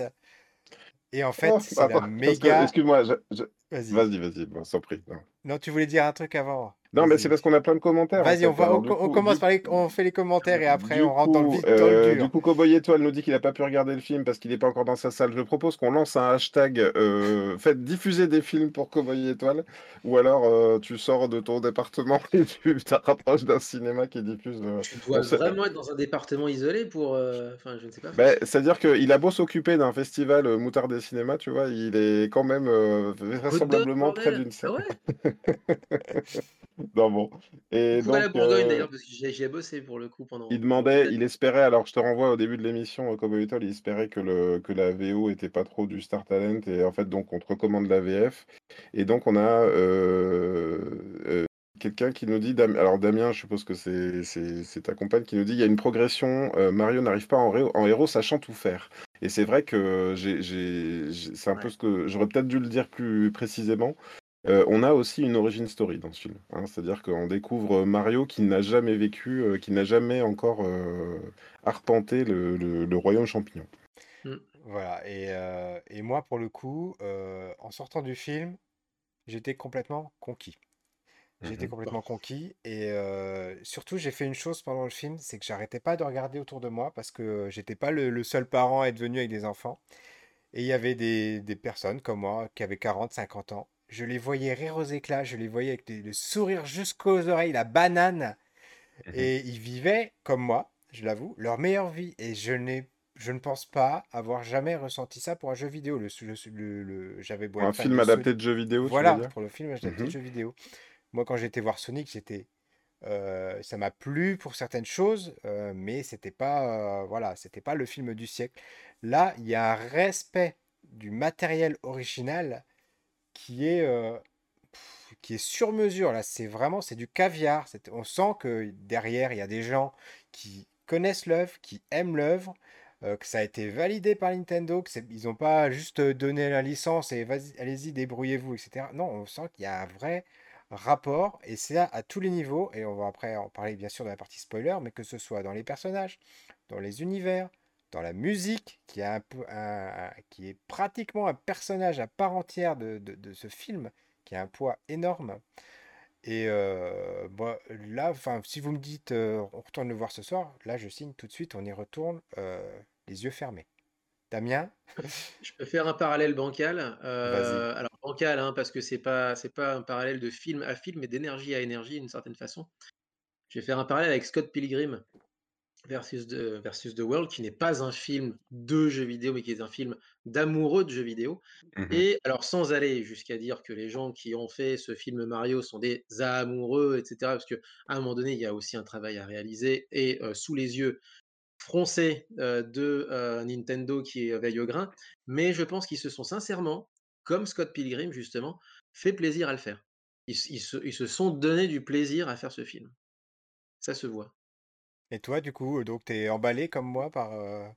Et en fait, Oh, c'est la méga. excuse-moi, je Vas-y. vas-y, vas-y, bon, sans non. Non, tu voulais dire un truc avant? Non, mais c'est parce qu'on a plein de commentaires, en Vas-y, on va, coup commence du par les, on fait les commentaires et après Du on rentre dans le coup, vif, dans le euh, dur. du coup, Cowboy Étoile nous dit qu'il n'a pas pu regarder le film parce qu'il n'est pas encore dans sa salle. Je propose qu'on lance un hashtag, euh, faites diffuser des films pour Cowboy Étoile, ou alors euh, tu sors de ton département et tu te rapproches d'un cinéma qui diffuse. euh, Tu dois vraiment être dans un département isolé pour, heu, enfin, je ne sais pas. Ben, c'est-à-dire qu'il a beau s'occuper d'un festival euh, Moutarde des Cinémas, tu vois, il est quand même euh, vraisemblablement près d'une Ah salle. ouais? Non, bon. Et à la donc, Bourgogne euh, d'ailleurs, parce que j'y ai j'y ai bossé pour le coup pendant Il demandait, il espérait, alors je te renvoie au début de l'émission, Cowboy Étoile, il espérait que, le, que la VO était pas trop du Star Talent, et en fait, donc, on te recommande la VF. Et donc, on a euh, euh, quelqu'un qui nous dit, alors Damien, je suppose que c'est ta compagne, qui nous dit, il y a une progression, euh, Mario n'arrive pas en, héros sachant tout faire. Et c'est vrai que j'ai, j'ai- j'ai- c'est un peu ce que j'aurais peut-être dû le dire plus précisément. Euh, on a aussi une origin story dans ce film. hein. c'est-à-dire qu'on découvre Mario qui n'a jamais vécu, euh, qui n'a jamais encore euh, arpenté le, le- le royaume champignon. Mmh. Voilà. Et, euh, et moi, pour le coup, euh, en sortant du film, j'étais complètement conquis. J'étais Mhm. complètement conquis. Et euh, surtout, j'ai fait une chose pendant le film, c'est que j'arrêtais pas de regarder autour de moi parce que j'étais pas le, le seul parent à être venu avec des enfants. Et il y avait des, des personnes comme moi qui avaient 40, 50 ans. Je les voyais rire aux éclats, je les voyais avec des- le sourire jusqu'aux oreilles, la banane. Mhm. Et ils vivaient, comme moi, je l'avoue, leur meilleure vie. Et je n'ai, je ne pense pas avoir jamais ressenti ça pour un jeu vidéo. Le, le- le- le- j'avais un film adapté de jeux vidéo, Voilà, pour le film adapté de jeu vidéo. Moi, quand j'étais voir Sonic, j'étais, euh, ça m'a plu pour certaines choses, euh, mais c'était pas, euh, voilà, c'était pas le film du siècle. Là, il y a un respect du matériel original qui est, euh, qui est sur mesure. Là, c'est vraiment, c'est du caviar. On sent que derrière, il y a des gens qui connaissent l'œuvre, qui aiment l'œuvre, euh, que ça a été validé par Nintendo, que c'est- ils n'ont pas juste donné la licence et allez-y, débrouillez-vous, etc. Non, on sent qu'il y a un vrai rapport et c'est à, tous les niveaux. Et on va après en parler bien sûr dans la partie spoiler, mais que ce soit dans les personnages, dans les univers, dans la musique, qui, a un peu, un- un- qui est pratiquement un personnage à part entière de, de- de ce film, qui a un poids énorme. Et euh, bah, là, si vous me dites euh, on retourne le voir ce soir, là je signe tout de suite, on y retourne euh, les yeux fermés. Damien, Je peux faire un parallèle bancal, heu, alors bancal, hein, parce que c'est pas c'est pas un parallèle de film à film, mais d'énergie à énergie d'une certaine façon. Je vais faire un parallèle avec Scott Pilgrim versus The, versus The World, qui n'est pas un film de jeux vidéo, mais qui est un film d'amoureux de jeux vidéo. Mmh Et alors, sans aller jusqu'à dire que les gens qui ont fait ce film Mario sont des amoureux, etc., parce qu'à un moment donné, il y a aussi un travail à réaliser, et euh, sous les yeux froncés euh, de euh, Nintendo qui veille au grain, mais je pense qu'ils se sont sincèrement, comme Scott Pilgrim justement, fait plaisir à le faire. Ils, ils se, ils se sont donné du plaisir à faire ce film. Ça se voit. Et toi, du coup, donc t'es emballé comme moi par, euh,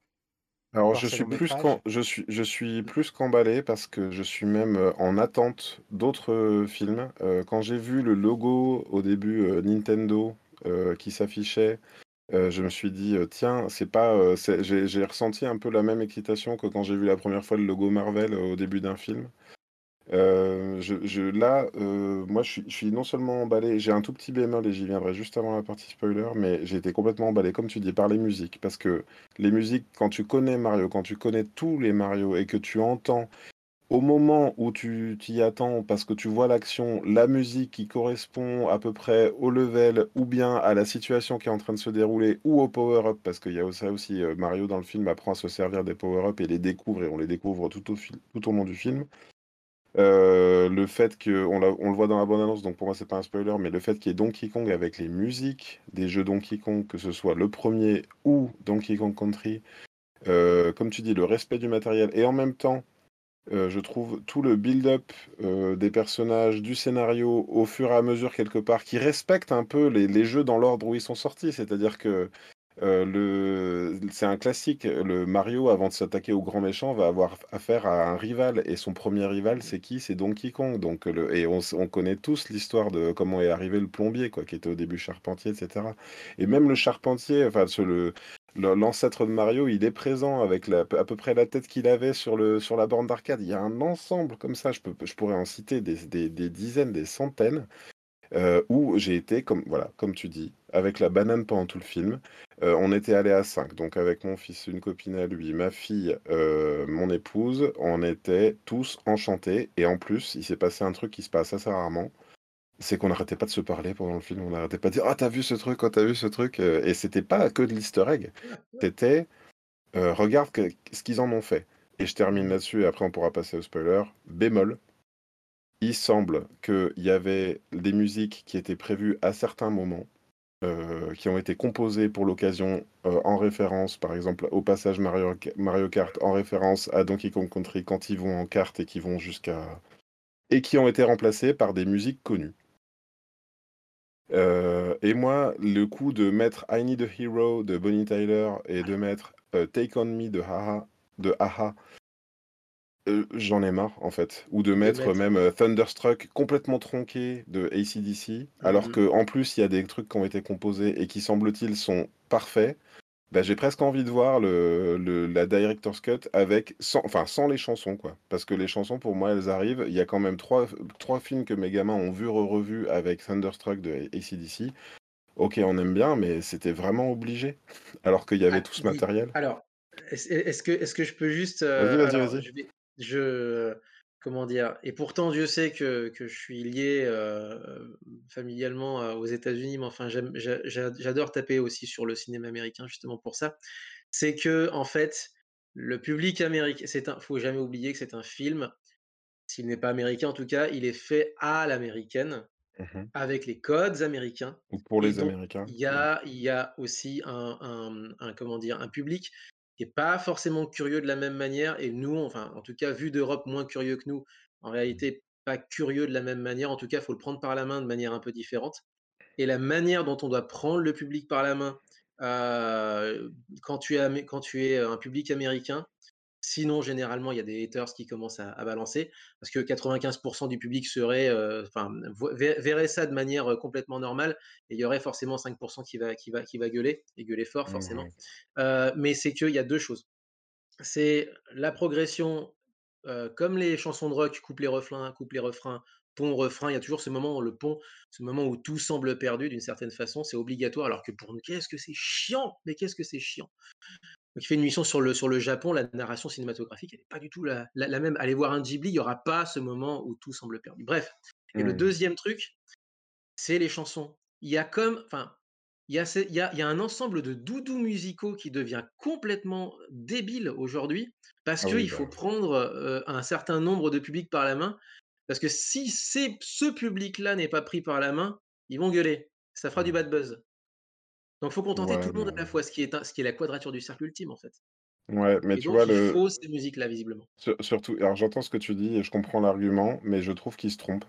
Alors par je ce suis long plus métrage? qu'en je suis je suis plus qu'emballé parce que je suis même, heu, en attente d'autres, films. Heu, quand j'ai vu le logo au début, Nintendo, qui s'affichait, je me suis dit, «Tiens, c'est pas, heu» c'est j'ai j'ai ressenti un peu la même excitation que quand j'ai vu la première fois le logo Marvel, au début d'un film. Je là, heu, moi je suis non seulement emballé, j'ai un tout petit bémol et j'y viendrai juste avant la partie spoiler, mais j'ai été complètement emballé, comme tu dis, par les musiques. Parce que les musiques, quand tu connais Mario, quand tu connais tous les Mario et que tu entends au moment où tu t'y attends, parce que tu vois l'action, la musique qui correspond à peu près au level ou bien à la situation qui est en train de se dérouler ou au power-up, parce qu'il y a aussi, heu, Mario dans le film apprend à se servir des power-up et les découvre et on les découvre tout au long du film. Heu, le fait l'a on le voit dans la bande annonce, donc pour moi c'est pas un spoiler, mais le fait qu'il y ait Donkey Kong avec les musiques des jeux Donkey Kong, que ce soit le premier ou Donkey Kong Country, heu, comme tu dis, le respect du matériel et en même temps, heu, je trouve tout le build-up, des personnages, du scénario, au fur et à mesure quelque part, qui respecte un peu les les jeux dans l'ordre où ils sont sortis. C'est-à-dire que euh. C'est un classique. Le Mario, avant de s'attaquer au grand méchant, va avoir affaire à un rival. Et son premier rival, c'est qui? C'est Donkey Kong. Donc. Et on, connaît tous l'histoire de comment est arrivé le plombier, quoi, qui était au début charpentier, etc. Et même le charpentier, enfin, l'ancêtre de Mario, il est présent avec à peu près la tête qu'il avait sur, la borne d'arcade. Il y a un ensemble comme ça, je pourrais en citer des dizaines, des centaines. Heu, où j'ai été comme voilà, comme tu dis, avec la banane pendant tout le film. Heu, on était allés à 5, donc avec mon fils, une copine à lui, ma fille, heu, mon épouse, on était tous enchantés et en plus, il s'est passé un truc qui se passe assez rarement, c'est qu'on n'arrêtait pas de se parler pendant le film. On n'arrêtait pas de dire: «Ah, tu vu ce truc? Oh, tu vu ce truc?» et c'était pas que de l'easter egg, c'était, «Regarde ce qu'ils en ont fait» et je termine là-dessus et après on pourra passer au spoiler. Bémol, il semble qu'il y avait des musiques qui étaient prévues à certains moments, heu, qui ont été composées pour l'occasion, heu, en référence, par exemple, au passage Mario Mario Kart, en référence à Donkey Kong Country quand ils vont en kart et qu'ils vont jusqu'à et qui ont été remplacées par des musiques connues. Heu et moi, le coup de mettre I Need a Hero de Bonnie Tyler et de mettre, Take on Me de a de a Heu, j'en ai marre, en fait. Ou de mettre mettre même, heu, Thunderstruck complètement tronqué de AC/DC, alors mmh qu'en plus, il y a des trucs qui ont été composés et qui, semble-t-il, sont parfaits. Bah, j'ai presque envie de voir le le la director's cut avec sans enfin, sans les chansons, quoi. Parce que les chansons, pour moi, elles arrivent. Il y a quand même trois 3 films que mes gamins ont vus, re-revus avec Thunderstruck de AC/DC. OK, on aime bien, mais c'était vraiment obligé, alors qu'il y avait Ah, tout ce matériel. alors, est-ce que est-ce que je peux juste, Vas-y, heu, vas-y, alors vas-y. je vais je comment dire? Et pourtant Dieu sait que que je suis lié, heu, familialement, heu, aux États-Unis, mais enfin j'adore taper aussi sur le cinéma américain justement pour ça. C'est que en fait, le public américain c'est un faut jamais oublier que c'est un film, s'il n'est pas américain en tout cas, il est fait à l'américaine. Mmh Avec les codes américains Ou pour les donc Américains. il y Mmh. a il y a aussi un un un comment dire? Un public qui est pas forcément curieux de la même manière et nous, enfin, en tout cas, vu d'Europe, moins curieux que nous. En réalité, pas curieux de la même manière. En tout cas, il faut le prendre par la main de manière un peu différente et la manière dont on doit prendre le public par la main, quand tu es quand tu es, un public américain, Sinon, généralement, il y a des haters qui commencent à à balancer parce que 95% du public serait, enfin, ver verrait ça de manière, heu, complètement normale et il y aurait forcément 5 qui va qui va qui va gueuler et gueuler fort forcément. Mouais. Heu, mais c'est qu'il y a 2 choses. C'est la progression, comme les chansons de rock, couplet-refrain, couplet-refrain, pont, refrain, il y a toujours ce moment où le pont, ce moment où tout semble perdu d'une certaine façon, c'est obligatoire alors que pour nous, qu'est-ce que c'est chiant! Mais qu'est-ce que c'est chiant! Qui fait une mission sur le, sur le Japon, la narration cinématographique, elle n'est pas du tout la, la, la même. Allez voir un Ghibli, il n'y aura pas ce moment où tout semble perdu. Bref. Et le Mmh. deuxième truc, c'est les chansons. Il y a comme, enfin, il y, a, il, y a, il y a un ensemble de doudous musicaux qui devient complètement débile aujourd'hui parce Ah qu'il oui, faut bah, prendre euh, un certain nombre de publics par la main. Parce que si ce public-là n'est pas pris par la main, ils vont gueuler. Ça fera du mmh. bad buzz. Donc, il faut contenter tout le monde à la fois, ce qui est, un- ce qui est la quadrature du cercle ultime, en fait. ouais, mais Et tu vois il le faut ces musiques-là, visiblement. sur surtout alors j'entends ce que tu dis et je comprends l'argument, mais je trouve qu'il se trompe.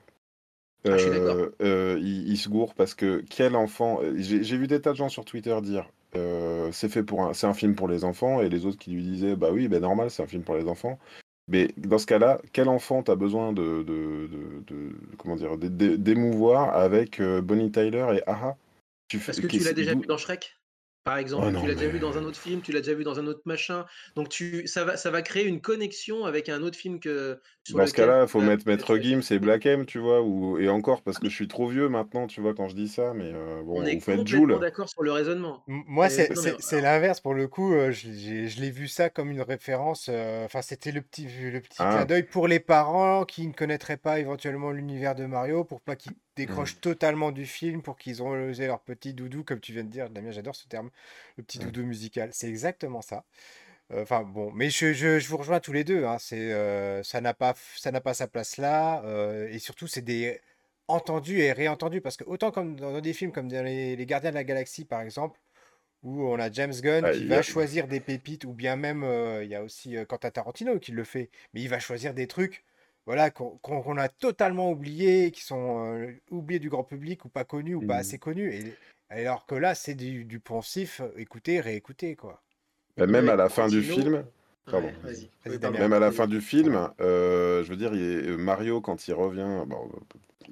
Ah, je suis d'accord. Heu heu, il il se gourre parce que quel enfant heu, j'ai vu des tas de gens sur Twitter dire, heu: «C'est fait pour un c'est un film pour les enfants» et les autres qui lui disaient: «Bah oui, bah normal, c'est un film pour les enfants». Mais dans ce cas-là, quel enfant tu as besoin de de de de comment dire? d'é d'é d'émouvoir avec, heu, Bonnie Tyler et a-ha? Tu fais Parce que tu l'as déjà vu dans Shrek, par exemple. oh Tu l'as déjà vu dans un autre film, tu l'as déjà vu dans un autre machin. Donc tu ça va ça va créer une connexion avec un autre film que sur Dans ce cas-là, tu faut mettre Maître Gims et. Black M, tu vois? Ou et encore parce que mais je suis trop vieux maintenant, tu vois, quand je dis ça, mais on bon, ou est faites complètement d'accord sur le raisonnement. Moi, Et c'est mais l'inverse pour le coup. euh, je l'ai vu ça comme une référence. euh, Enfin, c'était le petit, le petit clin Ah, d'œil pour les parents qui ne connaîtraient pas éventuellement l'univers de Mario, pour pas qu'ils mmh, décrochent totalement du film, pour qu'ils ont osé leur petit doudou, comme tu viens de dire. Damien, j'adore ce terme, le petit mmh, doudou musical. C'est exactement ça. Euh, Enfin bon, mais je, je- je vous rejoins tous les deux. hein, c'est, euh, ça n'a pas, ça n'a pas sa place là. euh, et surtout, c'est des entendus et réentendus. Parce que autant comme dans, des films comme dans les, les Gardiens de la Galaxie, par exemple, où on a James Gunn ah, qui va a choisir des pépites, ou bien même, euh, il y a aussi euh, Quentin Tarantino qui le fait, mais il va choisir des trucs. Voilà, qu'on a totalement oubliés, qui sont euh, oubliés du grand public, ou pas connus, ou pas mmh. assez connus. Et, alors que là, c'est du, du poncif, écoutez, réécoutez, quoi. Bah, même à la fin du film pardon, ouais, Oui, pardon, Même à la fin du film, je veux dire, il est Mario quand il revient, bon,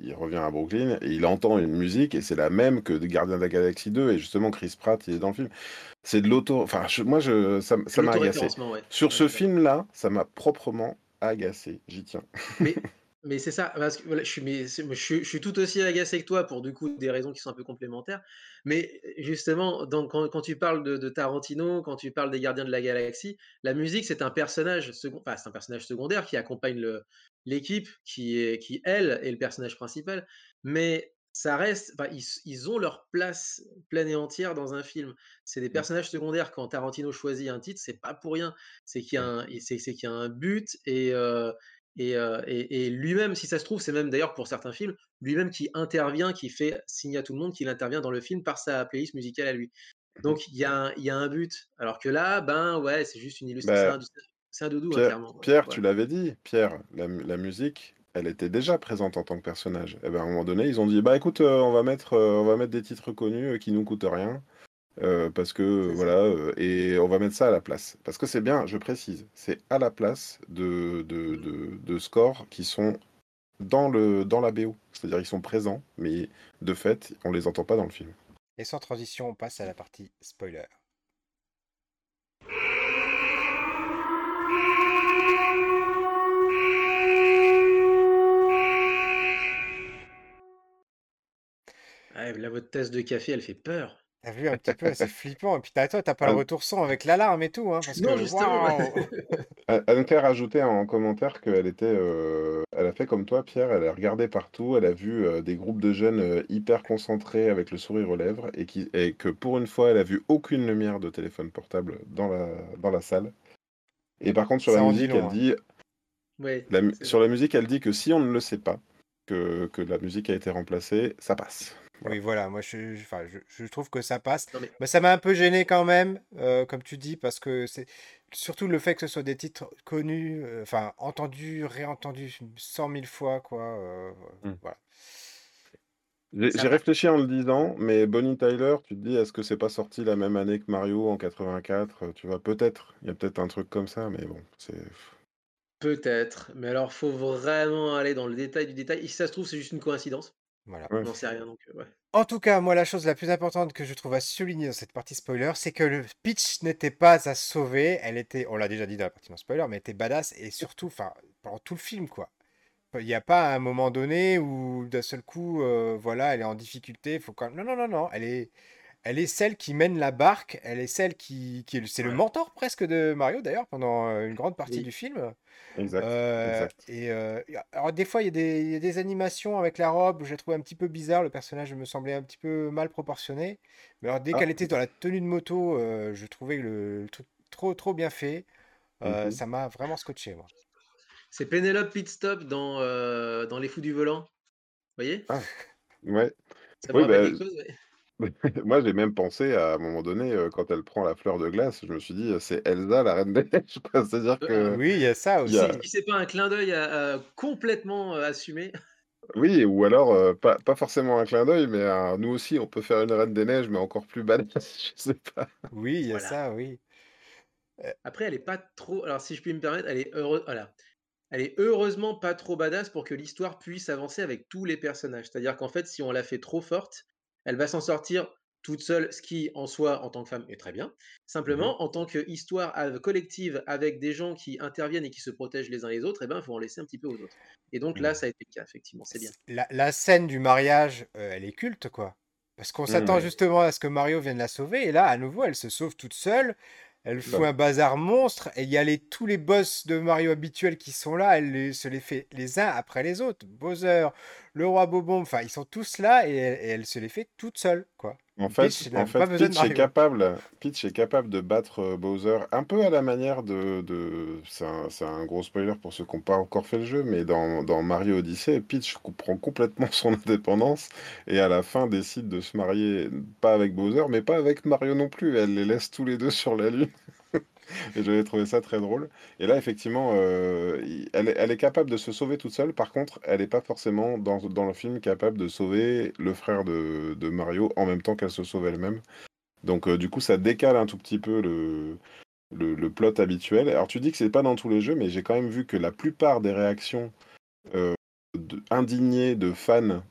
il revient à Brooklyn et il entend une musique et c'est la même que des Gardiens de la Galaxie 2 et justement Chris Pratt, il est dans le film. C'est de l'auto enfin je moi je ça m'a agacé. ouais. Sur ce film-là, ça m'a proprement agacé, j'y tiens. Mais c'est ça, je suis mais tout aussi agacé que toi pour du coup des raisons qui sont un peu complémentaires. Mais justement, quand tu parles de Tarantino, quand tu parles des Gardiens de la Galaxie, la musique, c'est un personnage un personnage secondaire qui accompagne l'équipe, qui qui elle est le personnage principal. Mais ça reste enfin, ils ont leur place pleine et entière dans un film. C'est des Mmh, personnages secondaires quand Tarantino choisit un titre, c'est pas pour rien. C'est qu'il y a un c'est qu'il y a un but et heu et, heu, et, et lui-même, si ça se trouve, c'est même d'ailleurs pour certains films, lui-même qui intervient, qui fait signer à tout le monde qu'il intervient dans le film par sa playlist musicale à lui. mmh Donc il y a un, y a un but. Alors que là, ben ouais, c'est juste une illustration, c'est Bah, un, c'est un doudou, hein, Pierre clairement. Pierre, Ouais. tu l'avais dit, Pierre, la musique, elle était déjà présente en tant que personnage. Et ben, à un moment donné, ils ont dit: «Bah, écoute, heu, on va mettre, heu, on va mettre des titres connus, heu, qui nous coûtent rien». Heu, parce que, voilà, et on va mettre ça à la place. Parce que c'est bien, je précise, c'est à la place de de de de scores qui sont dans le dans la BO. C'est-à-dire ils sont présents, mais de fait, on les entend pas dans le film. Et sans transition, on passe à la partie spoiler. Ouais, là, votre tasse de café, elle fait peur. T'as vu un petit peu, c'est flippant. Et puis t'as toi, t'as pas le Anne retour son avec l'alarme et tout, hein, parce Non, que justement. An Anne-Claire ajoutait en commentaire qu'elle était, heu, elle a fait comme toi, Pierre, elle a regardé partout, elle a vu, heu, des groupes de jeunes, heu, hyper concentrés avec le sourire aux lèvres et qui et que pour une fois, elle a vu aucune lumière de téléphone portable dans la dans la salle. Et par contre sur la musique, elle hein. dit Ouais, la sur la musique, elle dit que si on ne le sait pas, que que la musique a été remplacée, ça passe. Voilà. Oui, voilà, moi je, je- enfin, je, je trouve que ça passe. Non mais Mais ça m'a un peu gêné quand même, euh, comme tu dis, parce que c'est surtout le fait que ce soit des titres connus, euh, enfin entendus, réentendus cent mille fois, quoi. euh, Mmh. voilà. J'ai réfléchi en le disant, mais Bonnie Tyler, tu te dis: «Est-ce que c'est pas sorti la même année que Mario en 84?» tu vois? Peut-être, il y a peut-être un truc comme ça, mais bon, c'est Peut-être. Mais alors, faut vraiment aller dans le détail du détail. Et si ça se trouve, c'est juste une coïncidence. Voilà. On n'en sait rien, donc euh, ouais. En tout cas, moi, la chose la plus importante que je trouve à souligner dans cette partie spoiler, c'est que le pitch n'était pas à sauver. Elle était, on l'a déjà dit dans la partie non spoiler, mais elle était badass et surtout, enfin, pendant tout le film, quoi. Il n'y a pas un moment donné où d'un seul coup, euh, voilà, elle est en difficulté. Faut quand... Non, non, non, non. Elle est, elle est celle qui mène la barque, elle est celle qui, qui est, c'est le mentor presque de Mario d'ailleurs pendant euh, une grande partie du film. Exact, Euh, exact. et euh, a- alors des fois il y a des, il y a des animations avec la robe, la trouvé un petit peu bizarre, le personnage me semblait un petit peu mal proportionné. Mais alors dès Ah, qu'elle était dans la tenue de moto, euh, je trouvais le, le truc trop trop bien fait. Euh, mhm. ça m'a vraiment scotché moi. C'est Penelope Pitstop dans, euh, dans Les Fous du Volant. Vous voyez? Ah, ouais. Ça me Oui, rappelle bah, quelque chose ouais. moi j'ai même pensé à, un moment donné, euh, quand elle prend la fleur de glace, je me suis dit, euh, c'est Elsa, la Reine des Neiges, quoi. C'est-à-dire que Oui, il y a ça aussi. a, si, c'est pas un clin d'œil à- à complètement euh, assumé, oui, ou alors euh, pas, pas forcément un clin d'œil, mais un- nous aussi on peut faire une Reine des Neiges, mais encore plus badass, je sais pas. Oui, il y a voilà. ça, oui. Euh, Après, elle est pas trop. Alors, si je puis me permettre, elle est heureuse. Voilà. Elle est heureusement pas trop badass pour que l'histoire puisse avancer avec tous les personnages. C'est-à-dire qu'en fait, si on la fait trop forte, elle va s'en sortir toute seule, ce qui en soi, en tant que femme, est très bien. Mhm. Simplement, en tant qu'histoire collective avec des gens qui interviennent et qui se protègent les uns les autres, eh ben, il faut en laisser un petit peu aux autres. Et donc là, Mhm. ça a été le cas, effectivement, c'est bien. La, la scène du mariage, euh, elle est culte, quoi. Parce qu'on s'attend Mhm. justement à ce que Mario vienne la sauver, et là, à nouveau, elle se sauve toute seule. Elle fout Bah, un bazar monstre, et il y a les, tous les boss de Mario habituels qui sont là. Elle les- se les fait les uns après les autres. Bowser, le roi Bobomb, enfin, ils sont tous là, et elle, et elle se les fait toute seule, quoi. En Peach fait, n'a en fait, Peach est capable, Peach est capable de battre euh, Bowser un peu à la manière de, de... C'est un, un gros spoiler pour ceux qui n'ont pas encore fait le jeu, mais dans, dans Mario Odyssey, Peach prend complètement son indépendance et à la fin décide de se marier, pas avec Bowser, mais pas avec Mario non plus. Elle les laisse tous les deux sur la lune. Et j'avais trouvé ça très drôle. Et là, effectivement, euh, elle, est- capable de se sauver toute seule. Par contre, elle n'est pas forcément dans, dans le film capable de sauver le frère de, de Mario en même temps qu'elle se sauve elle-même. Donc, euh, du coup, ça décale un tout petit peu le, le, plot habituel. Alors, tu dis que c'est pas dans tous les jeux, mais j'ai quand même vu que la plupart des réactions euh, indignées de fans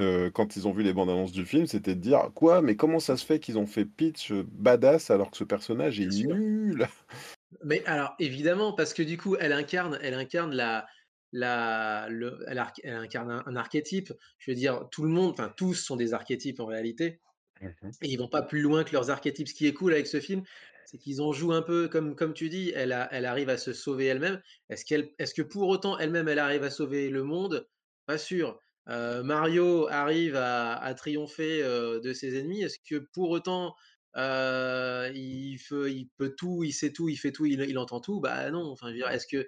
euh, quand ils ont vu les bandes annonces du film, c'était de dire Quoi, mais comment ça se fait qu'ils ont fait Peach euh, badass alors que ce personnage est nul? Mais alors, évidemment, parce que du coup, elle incarne, elle incarne la, la, le, elle, incarne un, un archétype. Je veux dire, tout le monde, enfin tous sont des archétypes en réalité, Mhm. et ils vont pas plus loin que leurs archétypes. Ce qui est cool avec ce film, c'est qu'ils en jouent un peu comme, comme tu dis. Elle, a, elle arrive à se sauver elle-même. Est-ce qu'elle, est-ce que pour autant elle-même, elle arrive à sauver le monde? Pas sûr. Euh, Mario arrive à, à triompher euh, de ses ennemis. Est-ce que pour autant euh, il, peut, il peut tout, il sait tout, il fait tout, il, il entend tout? Bah non. Enfin, est-ce que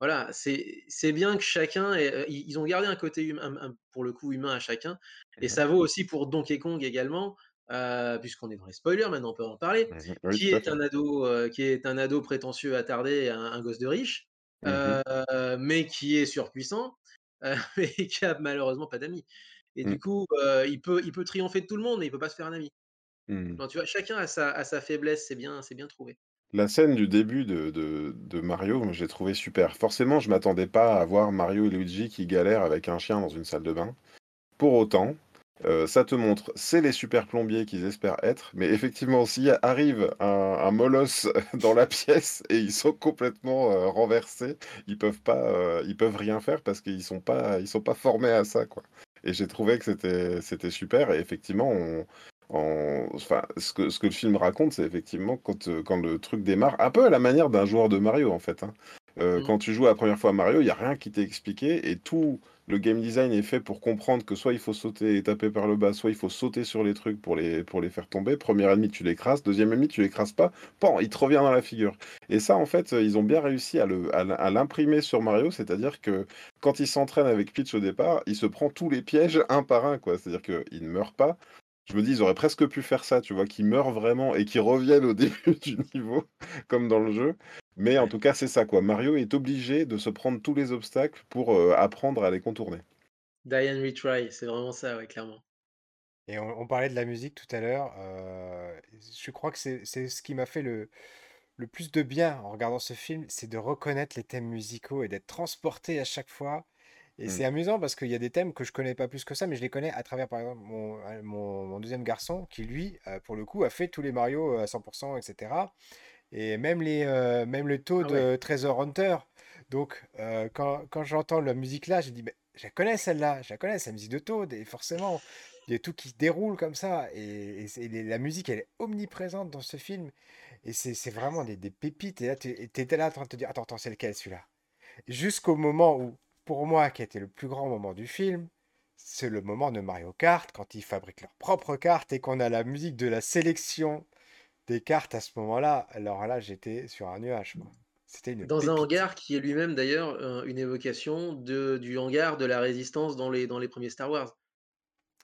voilà, c'est bien que chacun, ait- ils ont gardé un côté humain, un- un- pour le coup humain à chacun, et ça vaut aussi pour Donkey Kong également, euh, puisqu'on est dans les spoilers maintenant, on peut en parler, Mhm. Oui, qui est un ado, euh, qui est un ado prétentieux, attardé, un, un gosse de riche, euh, mais qui est surpuissant, mais qui a malheureusement pas d'amis. Et du Mm. coup, euh, il peut, il peut triompher de tout le monde, mais il peut pas se faire un ami. Mm. Non, tu vois, chacun a sa, a sa faiblesse, c'est bien, bien trouvé. La scène du début de, de, de Mario, moi, j'ai trouvé super. Forcément, je m'attendais pas à voir Mario et Luigi qui galèrent avec un chien dans une salle de bain. Pour autant, euh, ça te montre, c'est les super plombiers qu'ils espèrent être, mais effectivement, s'il arrive un, un molosse dans la pièce et ils sont complètement euh, renversés, ils peuvent pas, euh, ils peuvent rien faire parce qu'ils sont pas, ils sont pas formés à ça, quoi. Et j'ai trouvé que c'était, c'était super. Et effectivement, on, enfin, ce que, ce que le film raconte, c'est effectivement quand, quand le truc démarre, un peu à la manière d'un joueur de Mario, en fait. hein. Euh, Mm. quand tu joues la première fois à Mario, il n'y a rien qui t'est expliqué et tout le game design est fait pour comprendre que soit il faut sauter et taper par le bas, soit il faut sauter sur les trucs pour les, pour les faire tomber. Premier ennemi, tu l'écrases. Deuxième ennemi, tu l'écrases pas. Pan, il te revient dans la figure. Et ça, en fait, ils ont bien réussi à le- à l'imprimer sur Mario, c'est-à-dire que quand il s'entraîne avec Peach au départ, il se prend tous les pièges un par un, quoi. C'est-à-dire qu'il ne meurt pas. Je me dis, ils auraient presque pu faire ça, tu vois, qu'il meurt vraiment et qu'il revienne au début du niveau, comme dans le jeu. Mais en tout cas, c'est ça, quoi. Mario est obligé de se prendre tous les obstacles pour euh, apprendre à les contourner. Diane Retry, c'est vraiment ça, ouais, clairement. Et on, on parlait de la musique tout à l'heure. euh, je crois que c'est ce qui m'a fait le, le plus de bien en regardant ce film, c'est de reconnaître les thèmes musicaux et d'être transporté à chaque fois. Et Mm. c'est amusant parce qu'il y a des thèmes que je connais pas plus que ça, mais je les connais à travers, par exemple, mon, mon, mon deuxième garçon qui, lui, euh, pour le coup, a fait tous les Mario à 100%, etc. Et même, les, euh, même le taux Ah ouais. de Treasure Hunter. Donc, euh, quand, quand j'entends la musique là, je dis, mais je la connais celle-là, je la connais, c'est la musique de Toad. Et forcément, il y a tout qui se déroule comme ça. Et, la musique, elle est omniprésente dans ce film. Et c'est vraiment des, pépites. Et là, tu étais là en train de te dire Attends, attends, c'est lequel celui-là? Jusqu'au moment où, pour moi, qui était le plus grand moment du film, c'est le moment de Mario Kart, quand ils fabriquent leurs propres cartes et qu'on a la musique de la sélection des cartes à ce moment-là. Alors là, j'étais sur un nuage. C'était une Dans un hangar qui est lui-même d'ailleurs une évocation de, du hangar de la résistance dans les, dans les premiers Star Wars.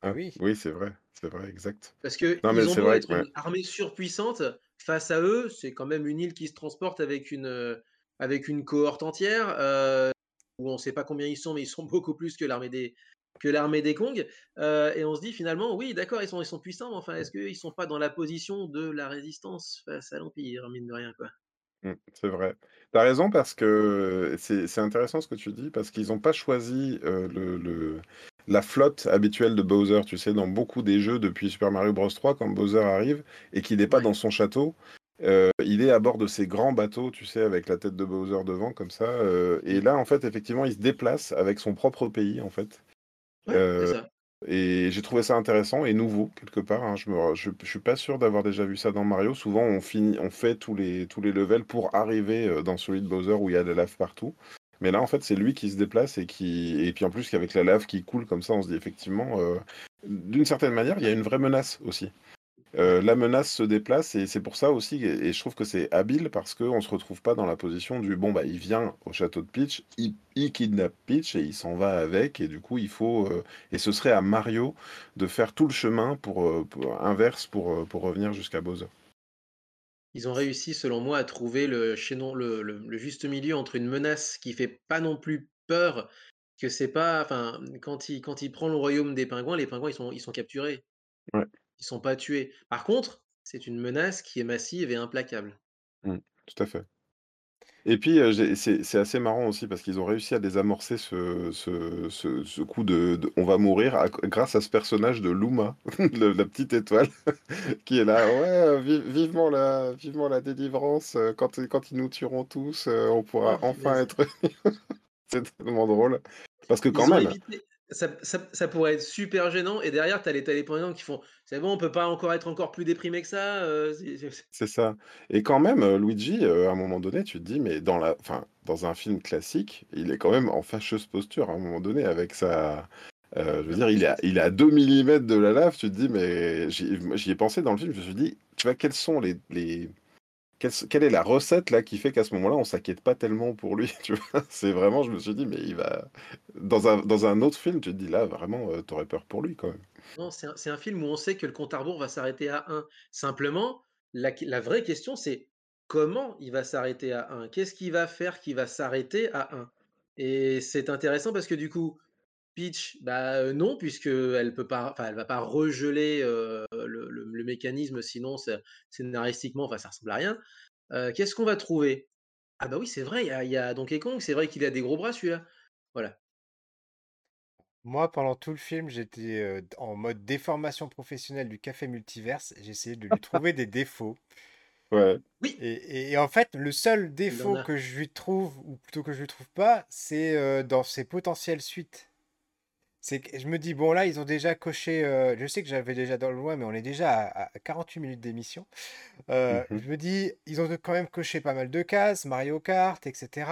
Ah oui. Oui, c'est vrai, c'est vrai, exact. Parce que ils ont beau être une armée surpuissante, face à eux, c'est quand même une île qui se transporte avec une, avec une cohorte entière, euh, où on ne sait pas combien ils sont, mais ils sont beaucoup plus que l'armée des, que l'armée des Kong. Euh, et on se dit finalement, oui, d'accord, ils sont, ils sont puissants, mais enfin, est-ce qu'ils ne sont pas dans la position de la résistance face à l'Empire, mine de rien, quoi. Mmh, c'est vrai. Tu as raison parce que c'est intéressant ce que tu dis, parce qu'ils n'ont pas choisi euh, le, la flotte habituelle de Bowser, tu sais, dans beaucoup des jeux depuis Super Mario Bros 3, quand Bowser arrive et qu'il n'est pas dans son château, euh, il est à bord de ces grands bateaux, tu sais, avec la tête de Bowser devant, comme ça. et là, en fait, effectivement, il se déplace avec son propre pays, en fait. Euh, et j'ai trouvé ça intéressant et nouveau quelque part. Hein. Je ne je, suis pas sûr d'avoir déjà vu ça dans Mario. Souvent, on, finit, on fait tous les, tous les levels pour arriver euh, dans celui de Bowser où il y a de la lave partout. Mais là, en fait, c'est lui qui se déplace et qui. Et puis en plus, qu'avec la lave qui coule comme ça, on se dit effectivement, euh, d'une certaine manière, il y a une vraie menace aussi. Euh, la menace se déplace et c'est pour ça aussi, et, je trouve que c'est habile parce qu'on ne se retrouve pas dans la position du bon, bah, il vient au château de Peach, il, kidnappe Peach et il s'en va avec, et du coup, il faut. Euh, et ce serait à Mario de faire tout le chemin pour, euh, inverse pour, pour revenir jusqu'à Bowser. Ils ont réussi, selon moi, à trouver le chaînon, le, le, juste milieu entre une menace qui fait pas non plus peur, que c'est pas. Enfin, quand il, quand il prend le royaume des pingouins, les pingouins, ils sont, ils sont capturés. Ouais. Ils sont pas tués. Par contre, c'est une menace qui est massive et implacable. Mmh, tout à fait. Et puis, c'est assez marrant aussi parce qu'ils ont réussi à désamorcer ce ce coup de «on va mourir» grâce à ce personnage de Luma, la petite étoile qui est là: «Ouais, vivement la vivement la délivrance, quand quand ils nous tueront tous, on pourra oh, enfin être C'est tellement drôle parce que quand même ça, pourrait être super gênant. Et derrière, tu as les téléphoniens qui font C'est bon, on peut pas encore être encore plus déprimé que ça. Euh, c'est ça. Et quand même, euh, Luigi, euh, à un moment donné, tu te dis, mais dans, la, dans un film classique, il est quand même en fâcheuse posture à un moment donné avec sa. je veux dire, il est, à, il est à 2 mm de la lave. Tu te dis, mais j'y ai pensé dans le film. Je me suis dit, tu vois, quels sont les, quelle, est la recette là qui fait qu'à ce moment-là, on s'inquiète pas tellement pour lui? C'est vraiment, je me suis dit, mais il va dans un, dans un autre film, tu te dis là, vraiment, tu aurais peur pour lui quand même. Non, c'est un, un film où on sait que le compte à rebours va s'arrêter à 1. Simplement, la, la vraie question, c'est comment il va s'arrêter à 1? Qu'est-ce qu'il va faire qui va s'arrêter à 1? Et c'est intéressant parce que du coup, Peach, bah, non, puisqu'elle peut pas enfin, elle va pas regeler, le mécanisme, sinon scénaristiquement, enfin, ça ressemble à rien. qu'est-ce qu'on va trouver? Ah bah oui, c'est vrai, il y a il y a Donkey Kong, c'est vrai qu'il a des gros bras celui-là. Voilà. Moi, pendant tout le film, j'étais, en mode déformation professionnelle du café multiverse. J'essayais de lui trouver des défauts Ouais. Oui! et en fait, le seul défaut que je lui trouve, ou plutôt que je lui trouve pas, c'est, dans ses potentielles suites. C'est que je me dis, bon, là, ils ont déjà coché. Euh, je sais que j'avais déjà dans le loin, mais on est déjà à, 48 minutes d'émission. Euh, mmh je me dis, ils ont quand même coché pas mal de cases, Mario Kart, etc.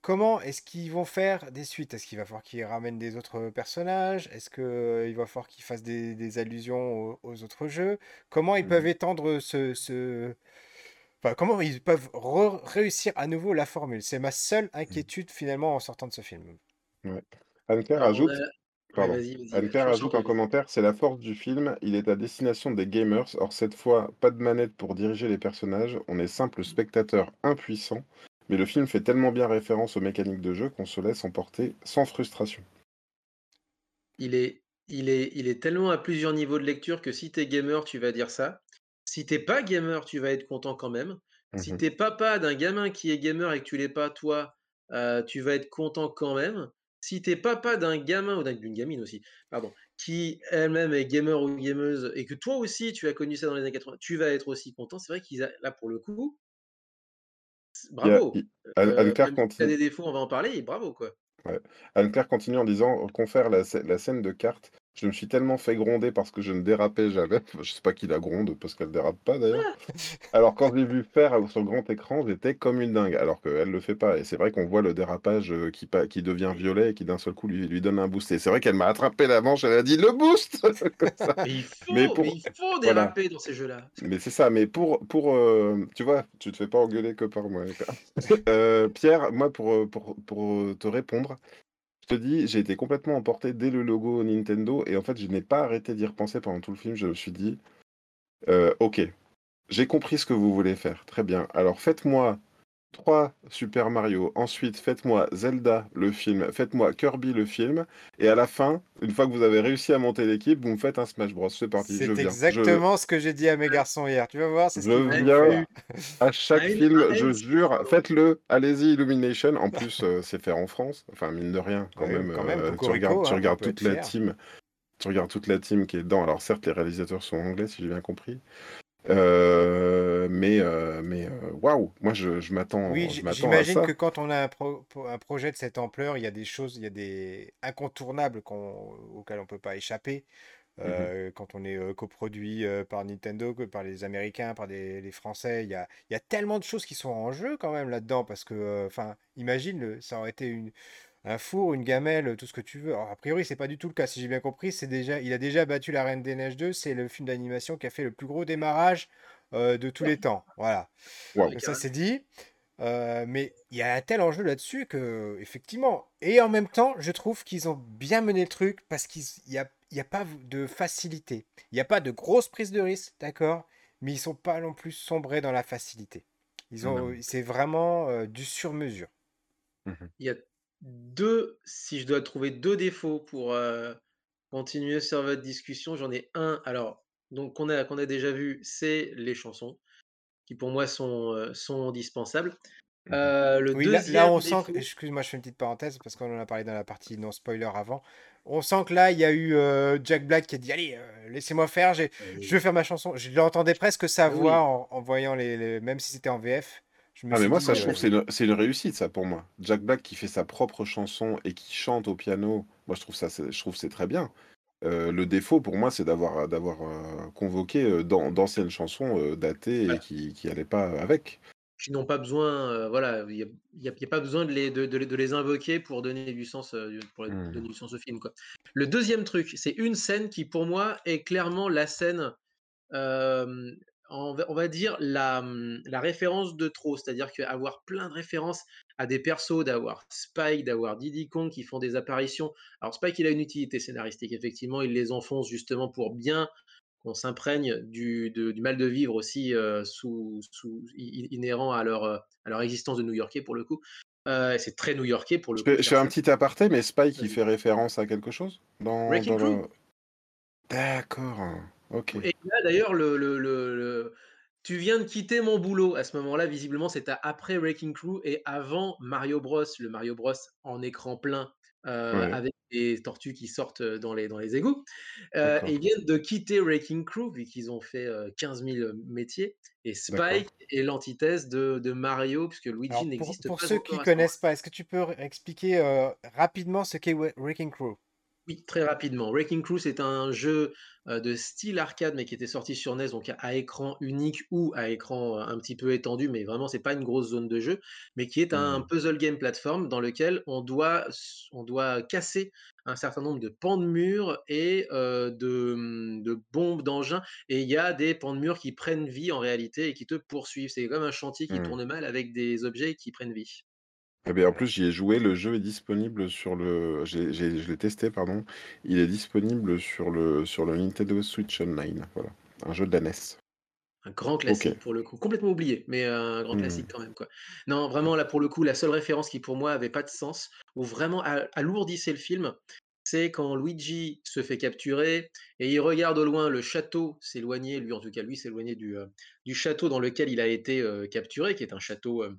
Comment est-ce qu'ils vont faire des suites? Est-ce qu'il va falloir qu'ils ramènent des autres personnages? Est-ce qu'il va falloir qu'ils fassent des, allusions aux, autres jeux? Comment ils peuvent mmh étendre ce, Enfin, comment ils peuvent réussir à nouveau la formule? C'est ma seule mmh. inquiétude finalement en sortant de ce film. Ouais. Anne-Claire ajoute Pardon. ajoute en commentaire, c'est la force du film, il est à destination des gamers, or cette fois, pas de manette pour diriger les personnages, on est simple spectateur impuissant, mais le film fait tellement bien référence aux mécaniques de jeu qu'on se laisse emporter sans frustration. Il est, il, est, il est tellement à plusieurs niveaux de lecture que si t'es gamer, tu vas dire ça. Si t'es pas gamer, tu vas être content quand même. Si mmh t'es papa d'un gamin qui est gamer et que tu l'es pas toi, euh, tu vas être content quand même si t'es papa d'un gamin ou d'une gamine aussi, pardon, qui elle-même est gamer ou gameuse et que toi aussi tu as connu ça dans les années 80, tu vas être aussi content. C'est vrai qu'ils a là pour le coup, bravo. Anne- Claire a des défauts, on va en parler, bravo quoi. Anne-Claire continue en disant qu'on la, la scène de cartes je me suis tellement fait gronder parce que je ne dérapais jamais. Je sais pas qui la gronde, parce qu'elle dérape pas d'ailleurs. Alors quand j'ai vu faire sur le grand écran, j'étais comme une dingue, alors qu'elle le fait pas. Et c'est vrai qu'on voit le dérapage euh, qui, qui devient violet et qui d'un seul coup lui, lui donne un boost. Et c'est vrai qu'elle m'a attrapé la manche, elle a dit le boost Mais il faut, déraper dans ces jeux-là. Mais c'est ça, mais pour, pour euh, tu vois, tu te fais pas engueuler que par moi. Euh, Pierre, moi pour, pour, pour te répondre, te dis, j'ai été complètement emporté dès le logo Nintendo et en fait, je n'ai pas arrêté d'y repenser pendant tout le film. Je me suis dit, euh, ok, j'ai compris ce que vous voulez faire. Très bien. Alors faites-moi 3 Super Mario. Ensuite, faites-moi Zelda le film, faites-moi Kirby le film, et à la fin, une fois que vous avez réussi à monter l'équipe, vous me faites un Smash Bros. C'est parti. C'est exactement ce que j'ai dit à mes garçons hier. Tu vas voir, c'est ce Je viens à chaque film, je jure, faites-le. Allez-y, Illumination. En plus, euh, c'est fait en France. Enfin, mine de rien, quand même. Euh, tu regardes, tu hein, regardes toute la team. Tu regardes toute la team qui est dedans. Alors certes, les réalisateurs sont anglais, si j'ai bien compris. Euh, mais euh, mais euh, waouh, moi je, je m'attends. Oui, j'imagine que quand on a un, un, projet de cette ampleur, il y a des choses, il y a des incontournables auxquels on peut pas échapper. Mmh quand on est coproduit par Nintendo, par les Américains, par les Français, il y a, il y a tellement de choses qui sont en jeu quand même là-dedans parce que, enfin, imagine, ça aurait été une, un four, une gamelle, tout ce que tu veux. a priori, c'est pas du tout le cas. Si j'ai bien compris, c'est déjà, il a déjà battu La Reine des Neiges 2. C'est le film d'animation qui a fait le plus gros démarrage euh, de tous les temps. Voilà. ça, c'est dit. Euh, mais il y a un tel enjeu là-dessus que, effectivement, et en même temps, je trouve qu'ils ont bien mené le truc parce qu'il n'y a, y a pas de facilité. Il n'y a pas de grosse prise de risque, d'accord Mais ils sont pas non plus sombrés dans la facilité. Ils ont, c'est vraiment euh, du sur-mesure. Mmh il y a deux, si je dois trouver deux défauts pour continuer sur votre discussion, j'en ai un. Alors, donc qu'on a, qu'on a déjà vu, c'est les chansons, qui pour moi sont, sont indispensables. Mmh le oui, là, on sent, excuse-moi, je fais une petite parenthèse parce qu'on en a parlé dans la partie non spoiler avant. On sent que là, il y a eu Jack Black qui a dit Allez, laissez-moi faire, je veux faire ma chanson. Je l'entendais presque sa voix en, voyant les, même si c'était en VF. Ah, mais moi, ça, je trouve que c'est une, réussite, ça, pour moi. Jack Black qui fait sa propre chanson et qui chante au piano, moi, je trouve ça, je trouve c'est très bien. Euh, le défaut, pour moi, c'est d'avoir d'avoir euh, convoqué euh, d'anciennes chansons datées et qui n'allaient pas avec. Qui n'ont pas besoin, voilà, il n'y a, pas besoin de les, de, de, les invoquer pour donner du sens, pour donner mmh. du sens au film. Quoi. Le deuxième truc, c'est une scène qui, pour moi, est clairement la scène on va, dire, mmh, la, référence de trop. C'est-à-dire qu'avoir plein de références à des persos, d'avoir Spike, d'avoir Diddy Kong qui font des apparitions. Alors Spike, il a une utilité scénaristique, effectivement, il les enfonce justement pour bien qu'on s'imprègne du, mal de vivre aussi sous, inhérent à leur, à leur existence de New-Yorkais pour le coup. c'est très new-yorkais pour le je coup. Je fais un petit aparté, mais Spike, il fait référence à quelque chose dans, D'accord. Et là, d'ailleurs, le, le, le, tu viens de quitter mon boulot. À ce moment-là, visiblement, c'était après Wrecking Crew et avant Mario Bros. Le Mario Bros en écran plein euh, avec des tortues qui sortent dans les, dans les égouts. Euh, et ils viennent de quitter Wrecking Crew, vu qu'ils ont fait 15 000 métiers. Et Spike est l'antithèse de, de, Mario, puisque Luigi n'existe pas. Pour ceux qui ne connaissent pas, est-ce que tu peux expliquer euh, rapidement ce qu'est Wrecking Crew? Oui, très rapidement. Wrecking Crew, c'est un jeu de style arcade, mais qui était sorti sur NES, donc à écran unique ou à écran un petit peu étendu, mais vraiment, c'est pas une grosse zone de jeu, mais qui est un mmh. puzzle game platform dans lequel on doit, on doit casser un certain nombre de pans de murs et de, mmh, de, bombes d'engins. Et il y a des pans de murs qui prennent vie en réalité et qui te poursuivent. C'est comme un chantier qui mmh. tourne mal avec des objets qui prennent vie. Eh bien, en plus, j'y ai joué. Le jeu est disponible sur le. j'ai- je l'ai testé, pardon. Il est disponible sur le, sur le Nintendo Switch Online. Voilà. Un jeu de la NES. Un grand classique pour le coup, complètement oublié, mais un grand mmh. classique quand même quoi. Non, vraiment là pour le coup, la seule référence qui pour moi avait pas de sens, ou vraiment alourdissait le film, c'est quand Luigi se fait capturer et il regarde au loin le château s'éloigner, lui en tout cas lui s'éloigner du, euh, du château dans lequel il a été euh, capturé, qui est un château euh,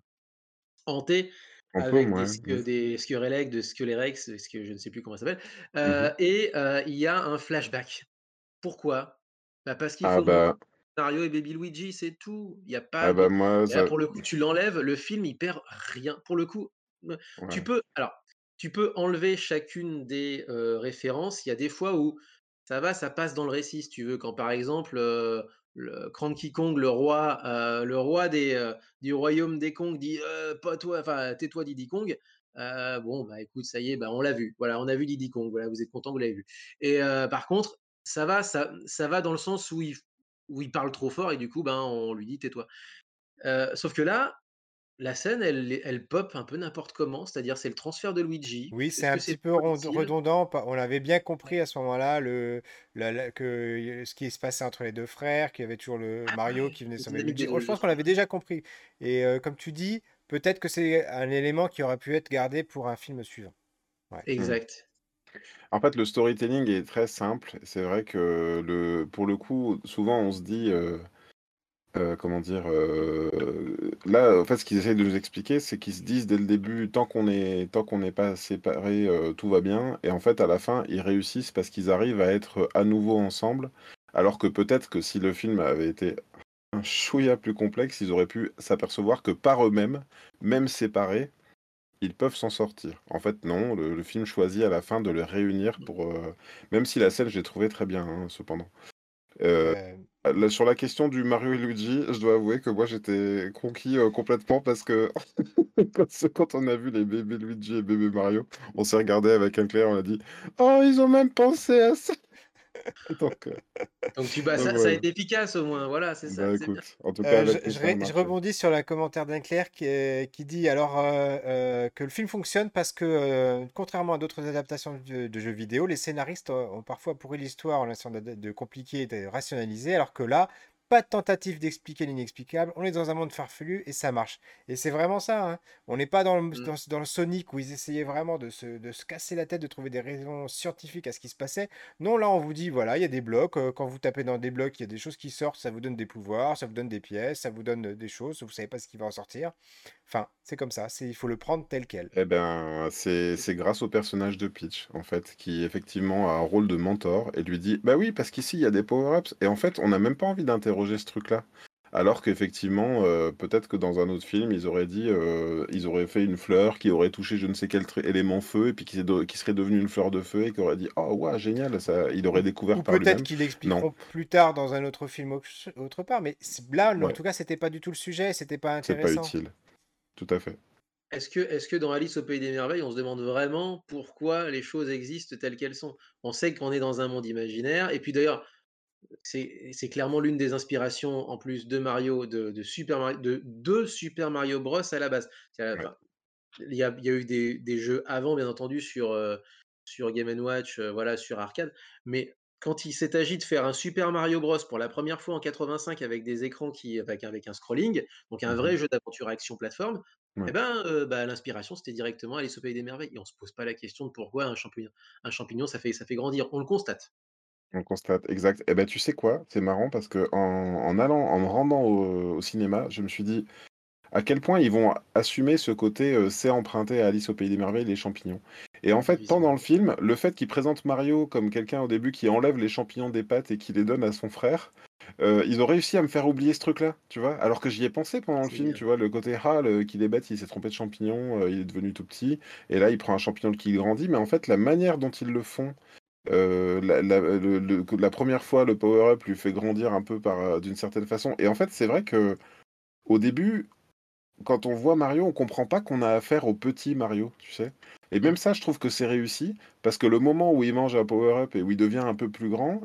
hanté, avec des, des Skurelek, de Skulerex, ce que je ne sais plus comment ça s'appelle. Mmh et il y a un flashback. Pourquoi? Bah Parce qu'il ah faut bah Mario et Baby Luigi, c'est tout. Il y a pas. Ah bah moi, pour le coup, tu l'enlèves, le film, il perd rien. Pour le coup, tu peux. Alors, tu peux enlever chacune des références. Il y a des fois où ça va, ça passe dans le récit, si tu veux. Quand par exemple, le Cranky Kong, le roi, heu, le roi des, heu, du royaume des Kong dit: «Heu, pas toi, enfin tais-toi Diddy Kong». Bon, bah, écoute, ça y est, bah, on l'a vu. Voilà, on a vu Diddy Kong, voilà, vous êtes content, vous l'avez vu et par contre, ça va ça ça va dans le sens où il où il parle trop fort et du coup, ben, on lui dit: «Tais-toi». Sauf que là, la scène, elle pop un peu n'importe comment, c'est-à-dire c'est le transfert de Luigi. Oui, c'est un petit peu redondant, on l'avait bien compris à ce moment-là, le la la que ce qui se passait entre les 2 frères, qu'il y avait toujours le Ah Mario qui venait sauver Luigi. de Oh, je pense qu'on l'avait déjà compris et heu, comme tu dis, peut-être que c'est un élément qui aurait pu être gardé pour un film suivant. Ouais. Mmh. Exact. En fait, le storytelling est très simple. C'est vrai que le pour le coup, souvent on se dit, heu heu, comment dire? Heu, là, en fait, ce qu'ils essayent de nous expliquer, c'est qu'ils se disent dès le début: «Tant qu'on est tant qu'on n'est pas séparés, heu, tout va bien» et en fait, à la fin, ils réussissent parce qu'ils arrivent à être à nouveau ensemble. Alors que peut-être que si le film avait été un chouïa plus complexe, ils auraient pu s'apercevoir que par eux-mêmes, même séparés, ils peuvent s'en sortir. En fait, non, le film choisit à la fin de les réunir pour, même si la scène, je l'ai trouvée très bien, hein, cependant. Sur la question du Mario et Luigi, je dois avouer que moi, j'étais conquis, heu, complètement parce que quand on a vu les bébés Luigi et bébé Mario, on s'est regardés avec Anne-Claire, on a dit: «Oh, ils ont même pensé à ça!» donc heu, Donc tu bah, donc ça ça a été efficace au moins, voilà, c'est ça, Bah, écoute, en tout cas heu, je rebondis sur le commentaire d'Inclair qui qui dit alors, heu, que le film fonctionne parce que, contrairement à d'autres adaptations de de jeux vidéo, les scénaristes ont ont parfois pourri l'histoire en essayant de de compliquer et de rationaliser, alors que là, pas de tentative d'expliquer l'inexplicable. On est dans un monde farfelu et ça marche et c'est vraiment ça, hein. On n'est pas dans le Mmh. dans dans le Sonic où ils essayaient vraiment de se de se casser la tête, de trouver des raisons scientifiques à ce qui se passait. Non, là, on vous dit, voilà, il y a des blocs. euh, quand vous tapez dans des blocs, il y a des choses qui sortent. Ça vous donne des pouvoirs, ça vous donne des pièces, ça vous donne euh, des choses. Vous savez pas ce qui va en sortir. Enfin, c'est comme ça. C'est, il faut le prendre tel quel. Eh ben, c'est c'est grâce au personnage de Peach, en fait, qui effectivement a un rôle de mentor et lui dit: «Bah oui, parce qu'ici, il y a des power-ups» et en fait, on n'a même pas envie d'interroger ce truc-là. Alors qu'effectivement, heu, peut-être que dans un autre film, ils auraient dit, heu, ils auraient fait une fleur qui aurait touché je ne sais quel élément feu et puis qui serait devenue une fleur de feu et qui aurait dit: «Oh waouh, génial!» ça il aurait Ou, découvert ou par peut-être qu'ils l'expliqueront plus tard dans un autre film autre autre part. Mais c'est- là, en ouais, tout cas, c'était pas du tout le sujet. C'était pas c'est pas intéressant. utile. Tout à fait. Est-ce que est-ce que dans Alice au pays des merveilles, on se demande vraiment pourquoi les choses existent telles qu'elles sont? On sait qu'on est dans un monde imaginaire et puis d'ailleurs, c'est clairement l'une des inspirations en plus de Mario, de de Super Mario de de Super Mario Bros à la base. Ouais. il y a il y a eu des des jeux avant bien entendu sur, sur Game& Watch, heu, voilà, sur arcade, mais quand il s'est agi de faire un Super Mario Bros pour la première fois en 85 avec des écrans qui avec avec un scrolling, donc un Mmh vrai jeu d'aventure action plateforme, Ouais. ben, heu, bah, l'inspiration c'était directement Alice au pays des merveilles et on se pose pas la question de pourquoi un champignon un champignon ça fait ça fait grandir, on le constate. On constate, exact. Et ben tu sais quoi? C'est marrant parce qu'en en allant en me rendant au au cinéma, je me suis dit: «À quel point ils vont assumer ce côté, c'est emprunté à Alice au pays des merveilles, les champignons» et en fait, tant dans le film, le fait qu'ils présentent Mario comme quelqu'un au début qui enlève les champignons des pattes et qui les donne à son frère, ils ont réussi à me faire oublier ce truc-là, tu vois? Alors que j'y ai pensé pendant le film, bien. tu vois? Le côté: «Ah le qu'il est bête, il s'est trompé de champignon, il est devenu tout petit et là il prend un champignon qui grandit» mais en fait, la manière dont ils le font Heu, la 1 fois, le power-up lui fait grandir un peu par, heu, d'une certaine façon et en fait, c'est vrai que au début, quand on voit Mario, on comprend pas qu'on a affaire au petit Mario, tu sais? Et même ça, je trouve que c'est réussi parce que le moment où il mange un power-up et où il devient un peu plus grand,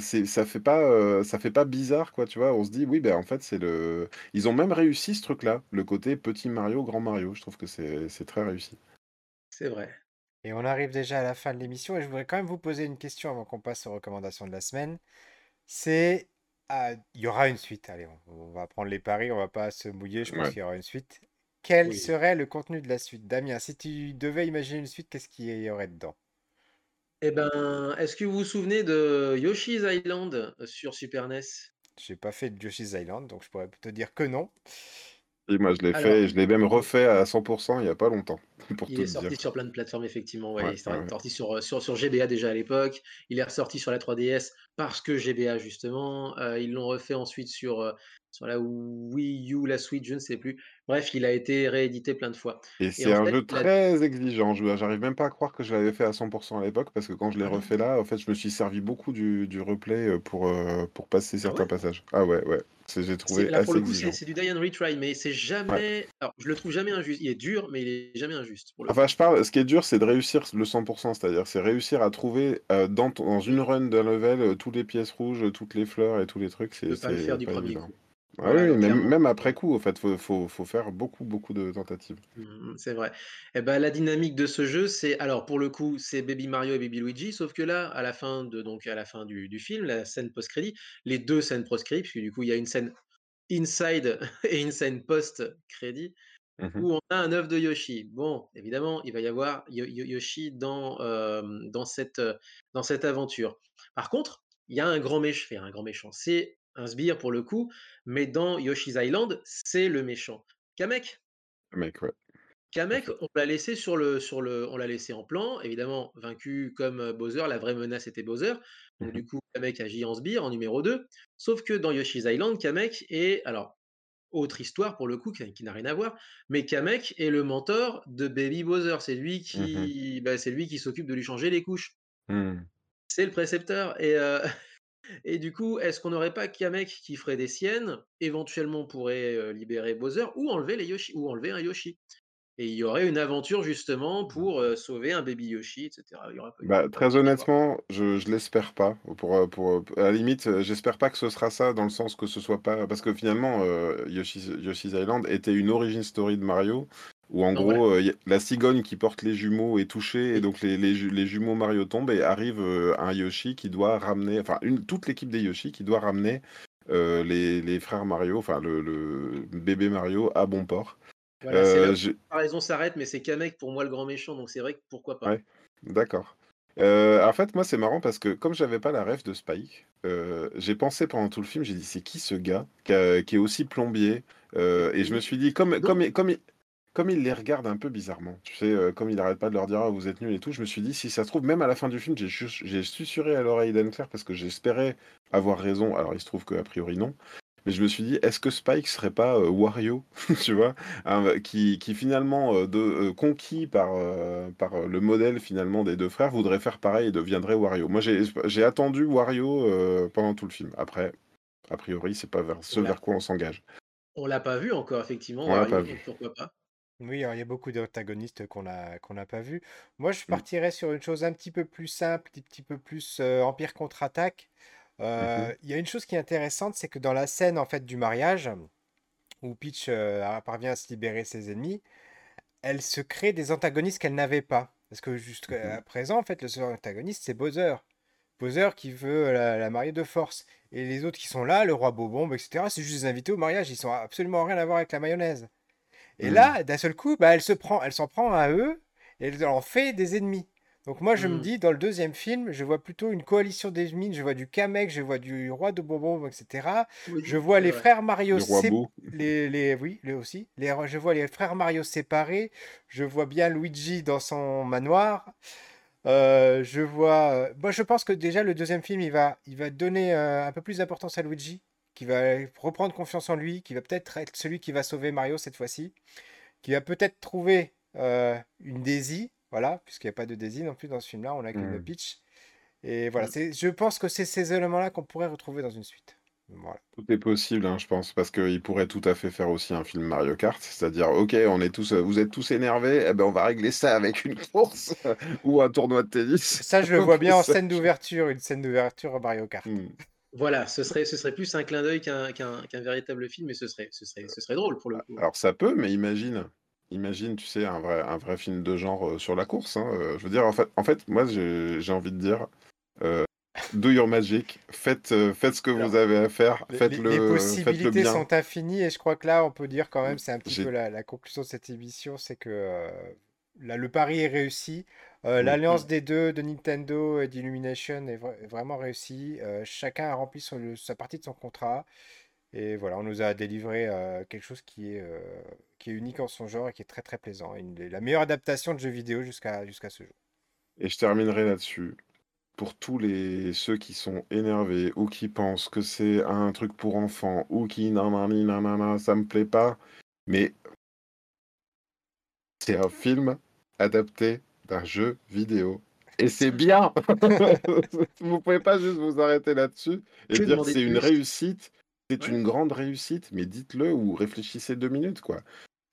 c'est ça fait pas, ça fait pas bizarre, quoi, tu vois? On se dit: «Oui, ben, en fait, c'est le» ils ont même réussi ce truc-là, le côté petit Mario, grand Mario. Je trouve que c'est très réussi. C'est vrai. Et on arrive déjà à la fin de l'émission et je voudrais quand même vous poser une question avant qu'on passe aux recommandations de la semaine. C'est, ah, il y aura une suite. Allez, on, on va prendre les paris, on va pas se mouiller. Je pense Ouais. qu'il y aura une suite. Quel Oui. serait le contenu de la suite? Damien, si tu devais imaginer une suite, qu'est-ce qu'il y aurait dedans? Et ben, est-ce que vous vous souvenez de Yoshi's Island, sur Super NES? J'ai pas fait de Yoshi's Island, donc je pourrais te dire que non. Et moi, je l'ai Alors, fait et je l'ai même refait à 100% il y a pas longtemps, pour il est dire. sorti sur plein de plateformes effectivement, ouais, il est ouais, sorti sur, heu, sur sur GBA déjà à l'époque. Il est ressorti sur la 3DS parce que GBA justement, heu, ils l'ont refait ensuite sur, heu, sur la Wii U, la Switch, je ne sais plus. Bref, il a été réédité plein de fois Et et c'est un fait, jeu la très exigeant. Je j'arrive même pas à croire que je l'avais fait à 100 à l'époque parce que quand je l'ai Ah refait là, en fait, je me suis servi beaucoup du du replay, heu, pour, heu, pour passer Ah certains ouais? passages. Ah ouais, ouais, j'ai trouvé là, pour assez le coup, c'est exigeant. c'est du die and retry, mais c'est Ouais. jamais alors je le trouve jamais injuste. Il est dur, mais il est jamais injuste, pour le Enfin, coup. je parle ce qui est dur, c'est de réussir le 100% c'est-à-dire, c'est réussir à trouver, heu, dans dans une run d'un level, toutes les pièces rouges, toutes les fleurs et tous les trucs, c'est pas le faire du pas 1er évident. coup. Ah Voilà, oui, même clairement, même heu après coup, en fait, faut faut faut faire beaucoup, beaucoup de tentatives. Mmh mh, c'est vrai et bah, la dynamique de ce jeu, c'est alors pour le coup, c'est Baby Mario et Baby Luigi, sauf que là, à la fin de donc à la fin du du film, la scène post-crédit, les 2 scènes post-crédit, puisque du coup, il y a une scène inside et une scène post-crédit Mmh mh. où on a un œuf de Yoshi. Bon, évidemment, il va y avoir Yo Yo Yoshi dans, hem, dans cette, heu, dans cette aventure. Par contre, il y a un grand méch enfin un grand méchant, c'est un sbire pour le coup, mais dans Yoshi's Island, c'est le méchant. Kamek? Kamek, ouais. Kamek, on l'a laissé sur le sur le on l'a laissé en plan, évidemment vaincu comme, heu, Bowser, la vraie menace était Bowser, Mmh du coup, Kamek agit en sbire, en numéro 2. Sauf que dans Yoshi's Island, Kamek est alors, autre histoire pour le coup qui qui n'a rien à voir, mais Kamek est le mentor de Baby Bowser. C'est lui Mmh qui, bah, c'est lui qui s'occupe de lui changer les couches. Mmh. C'est le précepteur et heu et du coup, est-ce qu'on aurait pas Kamek qui ferait des siennes? Éventuellement, pourrait, libérer Bowser ou enlever les Yoshi ou enlever un Yoshi? Et il y aurait une aventure justement pour, sauver un baby Yoshi et cetera. Il y aura pas il y Bah, très honnêtement, je je l'espère pas pour, à la limite, j'espère pas que ce sera ça dans le sens que ce soit pas parce que finalement, Yoshi's Island était une origin story de Mario où en Donc voilà. gros, a la cigogne qui porte les jumeaux est touchée et donc les les ju les jumeaux Mario tombent et arrive, heu, un Yoshi qui doit ramener enfin une toute l'équipe des Yoshi qui doit ramener, heu, les les frères Mario, enfin le le bébé Mario à bon port. Voilà, c'est là je la comparaison s'arrête, mais c'est Kamek pour moi le grand méchant, donc c'est vrai que pourquoi pas. Ouais, d'accord. En fait, moi, c'est marrant parce que comme j'avais pas la ref de Spike, j'ai pensé pendant tout le film, j'ai dit: «C'est qui ce gars qui a qui est aussi plombier?» Et je me suis dit comme donc comme comme il comme il les regarde un peu bizarrement, tu sais, heu, comme il arrête pas de leur dire: «Ah vous êtes nuls» et tout, je me suis dit: «Si ça se trouve» même à la fin du film, j'ai chuch j'ai susurré à l'oreille d'Anne-Claire parce que j'espérais avoir raison. Alors il se trouve qu'a priori non, mais je me suis dit: «Est-ce que Spike serait pas, heu, Wario?» tu vois? Hein, qui qui finalement, heu, de conquis par, le modèle finalement des 2 frères, voudrait faire pareil et deviendrait Wario. Moi, j'ai j'ai attendu Wario, pendant tout le film. Après, a priori, c'est pas vers ce vers quoi on s'engage. on l'a pas vu encore effectivement On l'a pas vu. pourquoi pas. Oui, alors il y a beaucoup d'antagonistes qu'on a qu'on n'a pas vus. Moi, je Mmh. partirais sur une chose un petit peu plus simple, un petit peu plus, Empire contre-attaque. Mmh il y a une chose qui est intéressante, c'est que dans la scène, en fait, du mariage, où Peach, a parvient à se libérer de ses ennemis, elle se crée des antagonistes qu'elle n'avait pas. Parce que Mmh jusqu'à présent, en fait, le seul antagoniste, c'est Bowser. Bowser qui veut la la marier de force et les autres qui sont là, le roi Bobombe et cetera, c'est juste des invités au mariage, ils sont absolument rien à voir avec la mayonnaise. Et Mmh. là, d'un seul coup, bah, elle se prend, elle s'en prend à eux et elle en fait des ennemis. Donc moi, je me Mmh. dis, dans le deuxième film, je vois plutôt une coalition d'ennemis. Je vois du Kamek, je vois du roi de Bobo, etc. Je vois les vrai. frères Mario Boo. les, les, oui, les aussi. Les, je vois les frères Mario séparés. Je vois bien Luigi dans son manoir. Euh, je vois. euh, Moi, je pense que déjà le deuxième film, il va, il va donner euh, un peu plus d'importance à Luigi, qui va reprendre confiance en lui, qui va peut-être être celui qui va sauver Mario cette fois-ci qui va peut-être trouver euh, une Daisy, voilà, puisqu'il n'y a pas de Daisy non plus dans ce film-là, on n'a qu'une Mmh. Peach. Et voilà, Mmh. c'est, je pense que c'est ces éléments-là qu'on pourrait retrouver dans une suite. Voilà. Tout est possible, hein, je pense, parce qu'il pourrait tout à fait faire aussi un film Mario Kart, c'est-à-dire: «OK, on est tous, vous êtes tous énervés, eh ben, on va régler ça avec une course ou un tournoi de tennis». Ça, je le vois bien en scène d'ouverture, une scène d'ouverture Mario Kart. Mmh. Voilà, ce serait ce serait plus un clin d'œil qu'un véritable film, mais ce serait ce serait ce serait drôle pour le coup. alors ça peut, mais imagine imagine, tu sais, un vrai un vrai film de genre, heu, sur la course, hein, heu, je veux dire, en fait en fait, moi, j'ai j'ai envie de dire, heu, do your magic, faites, faites ce que vous avez à faire, les, les- les faites-le faites-le possibilités bien. sont infinies et je crois que là, on peut dire quand même, c'est un petit peu la, la conclusion de cette émission, c'est que euh, là, le pari est réussi. Euh, mmh, Mmh. l'alliance des deux, de Nintendo et d'Illumination, est, vra- est vraiment réussie. Euh, chacun a rempli son- le- sa partie de son contrat. Et voilà, on nous a délivré euh, quelque chose qui est, qui est unique en son genre et qui est très très plaisant. Une, la meilleure adaptation de jeu vidéo jusqu'à jusqu'à ce jour. et je terminerai là-dessus. Pour tous les ceux qui sont énervés ou qui pensent que c'est un truc pour enfants ou qui nanani nanana, ça me plaît pas, mais C'est un film adapté d'un jeu vidéo. Et c'est bien Vous pouvez pas juste vous arrêter là-dessus et Que dire c'est une réussite. C'est Ouais. une grande réussite, mais dites-le ou réfléchissez 2 minutes, quoi.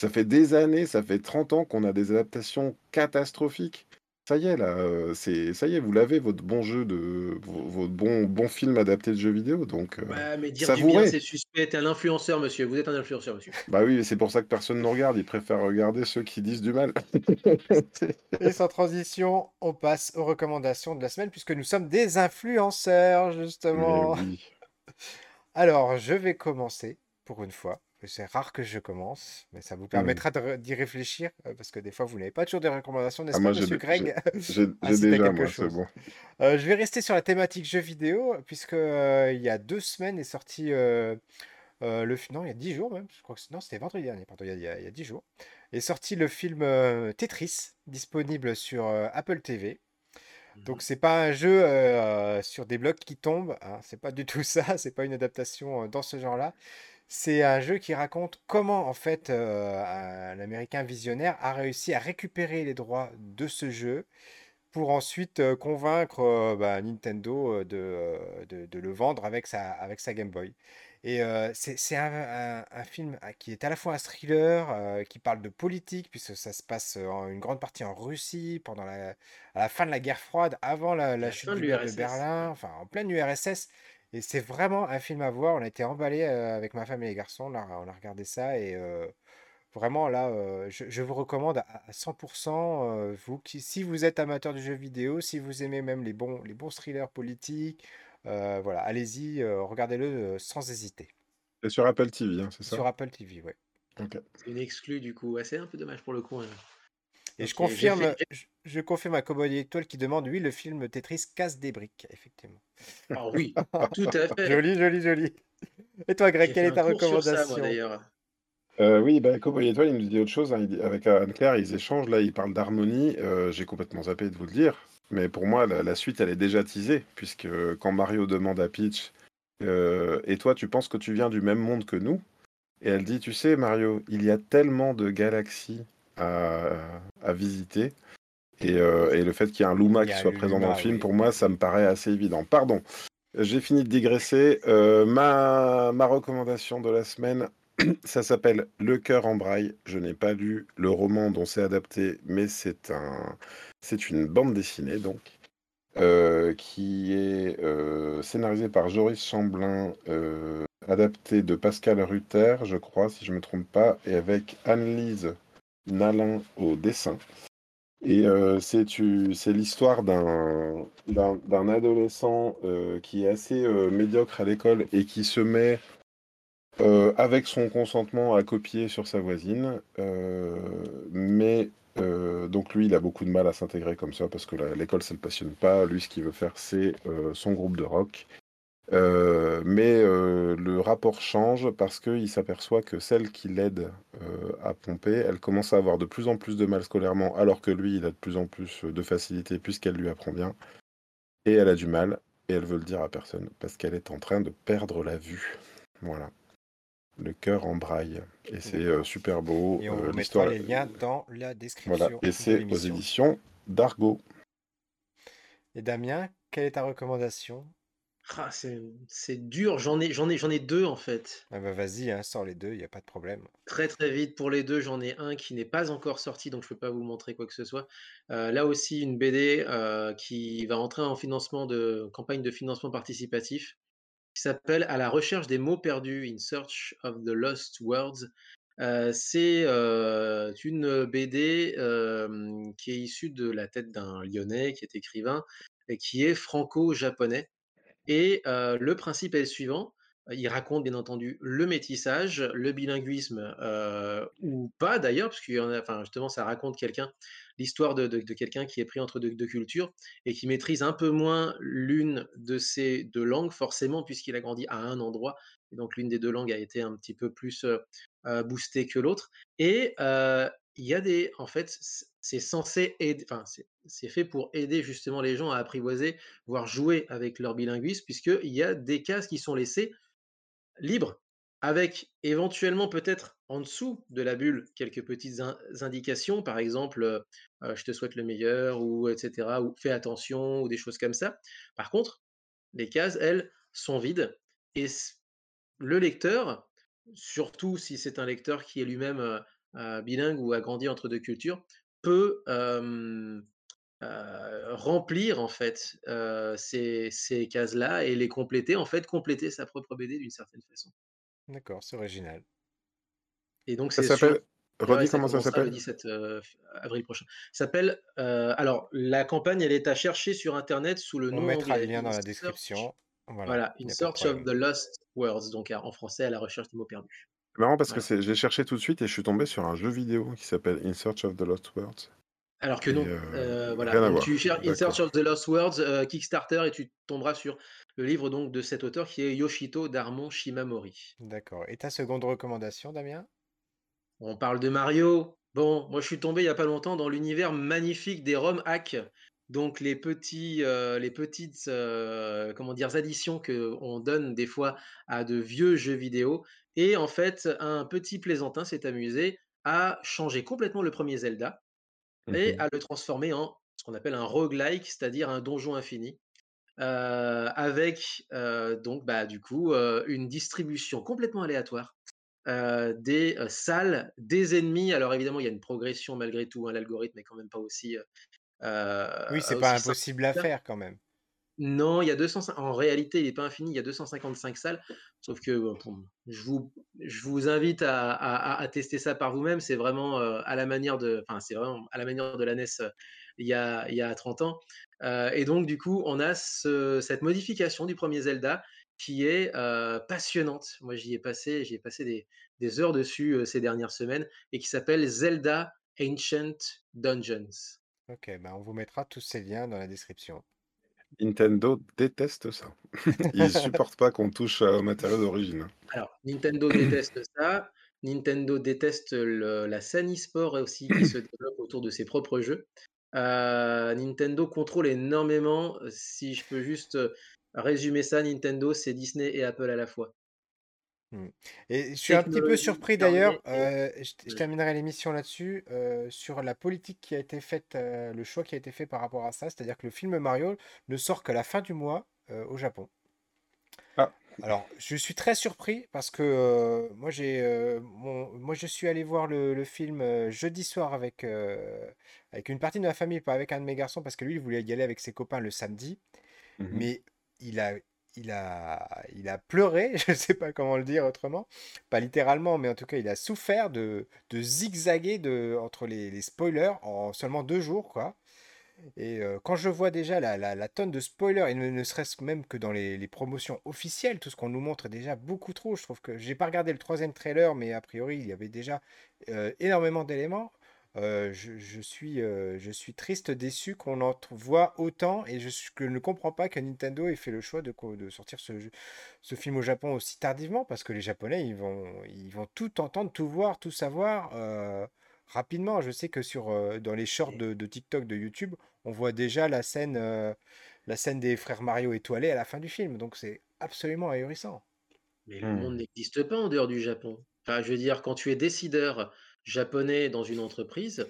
Ça fait des années, ça fait 30 ans qu'on a des adaptations catastrophiques. Ça y est, là, heu, c'est ça y est, vous l'avez votre bon jeu de vo votre bon bon film adapté de jeu vidéo, donc Ouais, mais dire du bien, savourez! c'est suspect. Tu es un influenceur, monsieur. Vous êtes un influenceur, monsieur. Bah oui, c'est pour ça que personne nous regarde, ils préfèrent regarder ceux qui disent du mal. Et sans transition, on passe aux recommandations de la semaine puisque nous sommes des influenceurs, Mais justement. oui. Alors, je vais commencer pour une fois. C'est rare que je commence, mais ça vous Mmh. permettra d'y réfléchir parce que des fois, vous n'avez pas toujours des recommandations, n'est-ce Ah pas, moi j'ai monsieur Greg? j'ai Ah, si déjà moi, c'est chose. bon. Euh, je vais rester sur la thématique jeux vidéo puisque euh, il y a deux semaines est sorti euh, le non, il y a dix jours même. Je crois que non, c'était vendredi dernier. Pardon, il y a, il y dix jours. Est sorti le film Tetris disponible sur Apple TV. Donc Mhm. c'est pas un jeu euh, sur des blocs qui tombent, hein, c'est pas du tout ça, c'est pas une adaptation euh, dans ce genre-là. C'est un jeu qui raconte comment en fait euh, un Américain visionnaire a réussi à récupérer les droits de ce jeu pour ensuite euh, convaincre euh, bah, Nintendo euh, de, de- de le vendre avec sa, avec sa Game Boy. Et c'est un, un- un film ah, qui est à la fois un thriller, qui parle de politique, puisque ça se passe en une grande partie en Russie, pendant la, à la fin de la guerre froide, avant la, À la la chute de du mur de l'URSS. Berlin, enfin en pleine URSS. Et c'est vraiment un film à voir. On a été emballés euh, avec ma femme et les garçons, on a, on a regardé ça et euh, Vraiment, là, euh, je, je vous recommande à, à 100%, euh, vous qui, si vous êtes amateur du jeu vidéo, si vous aimez même les bons, les bons thrillers politiques, euh, voilà, allez-y, euh, regardez-le euh, sans hésiter. C'est sur Apple TV, hein, c'est ça? Sur Apple TV, ouais. OK. C'est une exclue, du coup. Ouais, c'est un peu dommage pour le coup. hein. Et je fait. confirme, je, je confirme à Cowboy Étoile qui demande, oui, le film Tetris casse des briques, effectivement. Ah oui, tout à fait. Joli, joli, joli. Et toi, Greg, quelle est ta ça, moi, recommandation? d'ailleurs. Heu, oui, bah, Cowboy Étoile, il nous dit autre chose, hein, dit avec Anne-Claire, ils échangent, là, ils parlent d'harmonie, j'ai complètement zappé de vous le dire, mais pour moi, la la suite, elle est déjà teasée, puisque quand Mario demande à Peach, «Et toi, tu penses que tu viens du même monde que nous?» et elle dit: «Tu sais, Mario, il y a tellement de galaxies à à visiter» et heu et le fait qu'il y ait un Luma qui soit présent dans le film, oui. pour moi, ça me paraît assez évident. Pardon, j'ai fini de digresser, heu, ma ma recommandation de la semaine, ça s'appelle Le cœur en braille. Je n'ai pas lu le roman dont c'est adapté, mais c'est un c'est une bande dessinée donc, heu, qui est, scénarisée par Joris Chamblin, adaptée de Pascal Rutter, je crois, si je me trompe pas, et avec Anne-Lise Nalin au dessin. Et heu, c'est l'histoire d'un adolescent, heu, qui est assez, heu, médiocre à l'école et qui se met, avec son consentement à copier sur sa voisine, mais donc lui, il a beaucoup de mal à s'intégrer comme ça parce que l'école, ça le passionne pas. Lui, ce qu'il veut faire, c'est, son groupe de rock. Heu, mais heu, le rapport change parce qu'il s'aperçoit que celle qui l'aide, heu, à pomper, elle commence à avoir de plus en plus de mal scolairement, alors que lui, il a de plus en plus, de facilité puisqu'elle lui apprend bien et elle a du mal et elle veut le dire à personne parce qu'elle est en train de perdre la vue. Voilà. Le cœur en braille et c'est, super beau, Et on vous mettra les liens dans la voilà description et de c'est aux éditions d'Argo. Et Damien, quelle est ta recommandation? Ah, c'est dur. J'en ai, j'en ai, j'en ai deux en fait. Ah bah vas-y, hein, sors les deux, il n'y a pas de problème. Très très vite pour les deux. J'en ai un qui n'est pas encore sorti, donc je peux pas vous montrer quoi que ce soit. Euh, là aussi, une BD euh, qui va entrer en financement de campagne de financement participatif, qui s'appelle À la recherche des mots perdus, In Search of the Lost Words. Euh, c'est une BD qui est issue de la tête d'un Lyonnais qui est écrivain et qui est franco-japonais. Et le principe est le suivant, il raconte bien entendu le métissage, le bilinguisme, ou pas d'ailleurs, parce qu'il enfin justement ça raconte quelqu'un l'histoire de quelqu'un qui est pris entre 2 2 cultures et qui maîtrise un peu moins l'une de ces 2 langues forcément puisqu'il a grandi à un endroit et donc l'une des 2 langues a été un petit peu plus, boostée que l'autre. Et il y a des en fait, c'est censé aider enfin c'est fait pour aider justement les gens à apprivoiser voire jouer avec leur bilinguisme, puisqu'il y a des cases qui sont laissées libres. avec éventuellement peut-être en dessous de la bulle quelques petites indications, par exemple, je te souhaite le meilleur ou etc. ou fais attention ou des choses comme ça. Par contre, les cases, elles, sont vides et le lecteur, surtout si c'est un lecteur qui est lui-même bilingue ou a grandi entre deux cultures, peut remplir en fait ces, ces cases-là et les compléter, en fait, compléter sa propre BD d'une certaine façon. D'accord, c'est original. Et donc Ça s'appelle. Redis comment ça commencera le s'appelle? 17 avril prochain. Ça s'appelle, alors la campagne, elle est à chercher sur internet sous le On nom mettra le lien dans la Search description. Voilà, voilà, de Search of the Lost Words, donc en français, à la recherche des mots perdus. C'est marrant parce que Voilà. c'est j'ai cherché tout de suite et je suis tombé sur un jeu vidéo qui s'appelle In Search of the Lost Words Alors que et non, heu, heu, voilà, rien à donc voir. tu cherches In Search D'accord. of the Lost Words, heu, Kickstarter et tu tomberas sur le livre donc de cet auteur qui est Yoshito Darmon Shimamori. D'accord. Et ta seconde recommandation, Damien? On parle de Mario. Bon, moi je suis tombé il y a pas longtemps dans l'univers magnifique des ROM hacks, donc les petits, les petites, comment dire? Additions qu'on donne des fois à de vieux jeux vidéo et en fait, un petit plaisantin s'est amusé à changer complètement le premier Zelda et Mmh à le transformer en ce qu'on appelle un roguelike, c'est-à-dire un donjon infini, heu, avec, heu, donc bah, du coup, heu, une distribution complètement aléatoire, des, salles, des ennemis. Alors évidemment, il y a une progression malgré tout, hein, l'algorithme est quand même pas aussi, Oui, c'est pas impossible à faire quand même. Non, il y a 200 en réalité, il est pas infini, il y a 255 salles, sauf que, je vous invite à tester ça par vous-même. C'est vraiment, heu, à la manière de enfin, vraiment à la manière de la NES, heu, il y a il y a 30 ans, heu et donc du coup, on a ce cette modification du premier Zelda qui est, passionnante. Moi, j'y ai passé passé des heures dessus, ces dernières semaines et qui s'appelle Zelda Ancient Dungeons. OK, bah, on vous mettra tous ces liens dans la description. Nintendo déteste ça. Ils supportent pas qu'on touche, heu, aux matériaux d'origine, hein. Alors, Nintendo déteste ça. Nintendo déteste le la scène e-sport aussi qui se développe autour de ses propres jeux. Heu, Nintendo contrôle énormément, si je peux juste, heu, résumer ça, Nintendo, c'est Disney et Apple à la fois. Mmh et je suis un petit peu surpris d'ailleurs, heu, je je terminerai l'émission là-dessus, heu, sur la politique qui a été faite, heu, le choix qui a été fait par rapport à ça. C'est-à-dire que le film Mario ne sort qu'à la fin du mois, au Japon. Ah! Alors, je suis très surpris parce que, moi j'ai, mon moi je suis allé voir le le film, jeudi soir avec, avec une partie de ma famille, pas avec un de mes garçons parce que lui, il voulait y aller avec ses copains le samedi. Mmh mh. Mais il a il a il a pleuré, je sais pas comment le dire autrement. Pas littéralement, mais en tout cas, il a souffert de de zigzaguer de entre les les spoilers en seulement 2 jours, quoi et heu, quand je vois déjà la la tonne de spoilers et ne ne serait-ce même que dans les les promotions officielles, tout ce qu'on nous montre est déjà beaucoup trop. Je trouve que j'ai pas regardé le troisième trailer, mais a priori, il y avait déjà, heu, énormément d'éléments. Je je suis, heu, je suis triste, déçu qu'on en voit autant et je ne comprends pas que Nintendo ait fait le choix de sortir ce film au Japon aussi tardivement parce que les Japonais, ils vont ils vont tout entendre, tout voir, tout savoir, rapidement. Je sais que sur, dans les shorts de de TikTok, de YouTube, on voit déjà la scène, heu, la scène des frères Mario étoilés à la fin du film, donc c'est absolument ahurissant. Mais le monde Mmh. n'existe pas en dehors du Japon. Enfin, je veux dire, quand tu es décideur japonais dans une entreprise,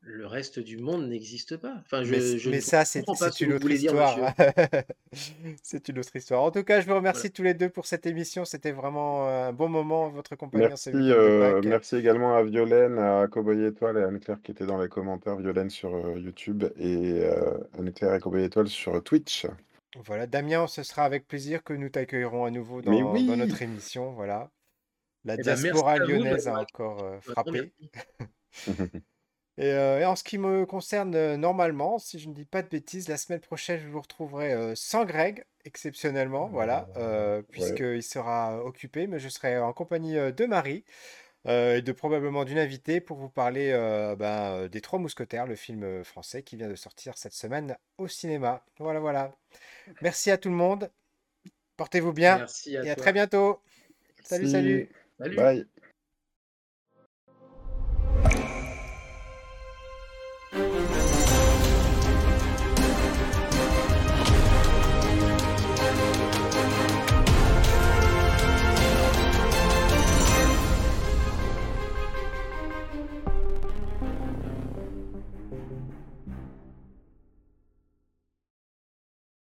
le reste du monde n'existe pas. Enfin, Mais je mais ne ça, c'est comprends pas c'est ce que une autre histoire. C'est une autre histoire. En tout cas, je vous Voilà. remercie tous les 2 pour cette émission. C'était vraiment, heu, un bon moment en votre compagnie Merci, Pâques. merci également à Violaine, à Cowboy Étoile et Anne-Claire qui étaient dans les commentaires. Violaine sur, heu, YouTube et heu, Anne-Claire et Cowboy Étoile sur Twitch. Voilà, Damien, ce sera avec plaisir que nous t'accueillerons à nouveau dans dans notre émission, voilà. La Et bah, merci diaspora vous lyonnaise a encore, grand frappé. merci. Et en ce qui me concerne, heu, normalement, si je ne dis pas de bêtises, la semaine prochaine, je vous retrouverai, sans Greg, exceptionnellement, voilà, Ouais. puisqu'il sera occupé, mais je serai en compagnie, de Marie, et de probablement d'une invitée pour vous parler, ben, des Trois Mousquetaires, le film, français qui vient de sortir cette semaine au cinéma. Voilà, voilà. Merci à tout le monde. Portez-vous bien Merci à et à très bientôt. Salut, Merci. salut. Salut. Bye.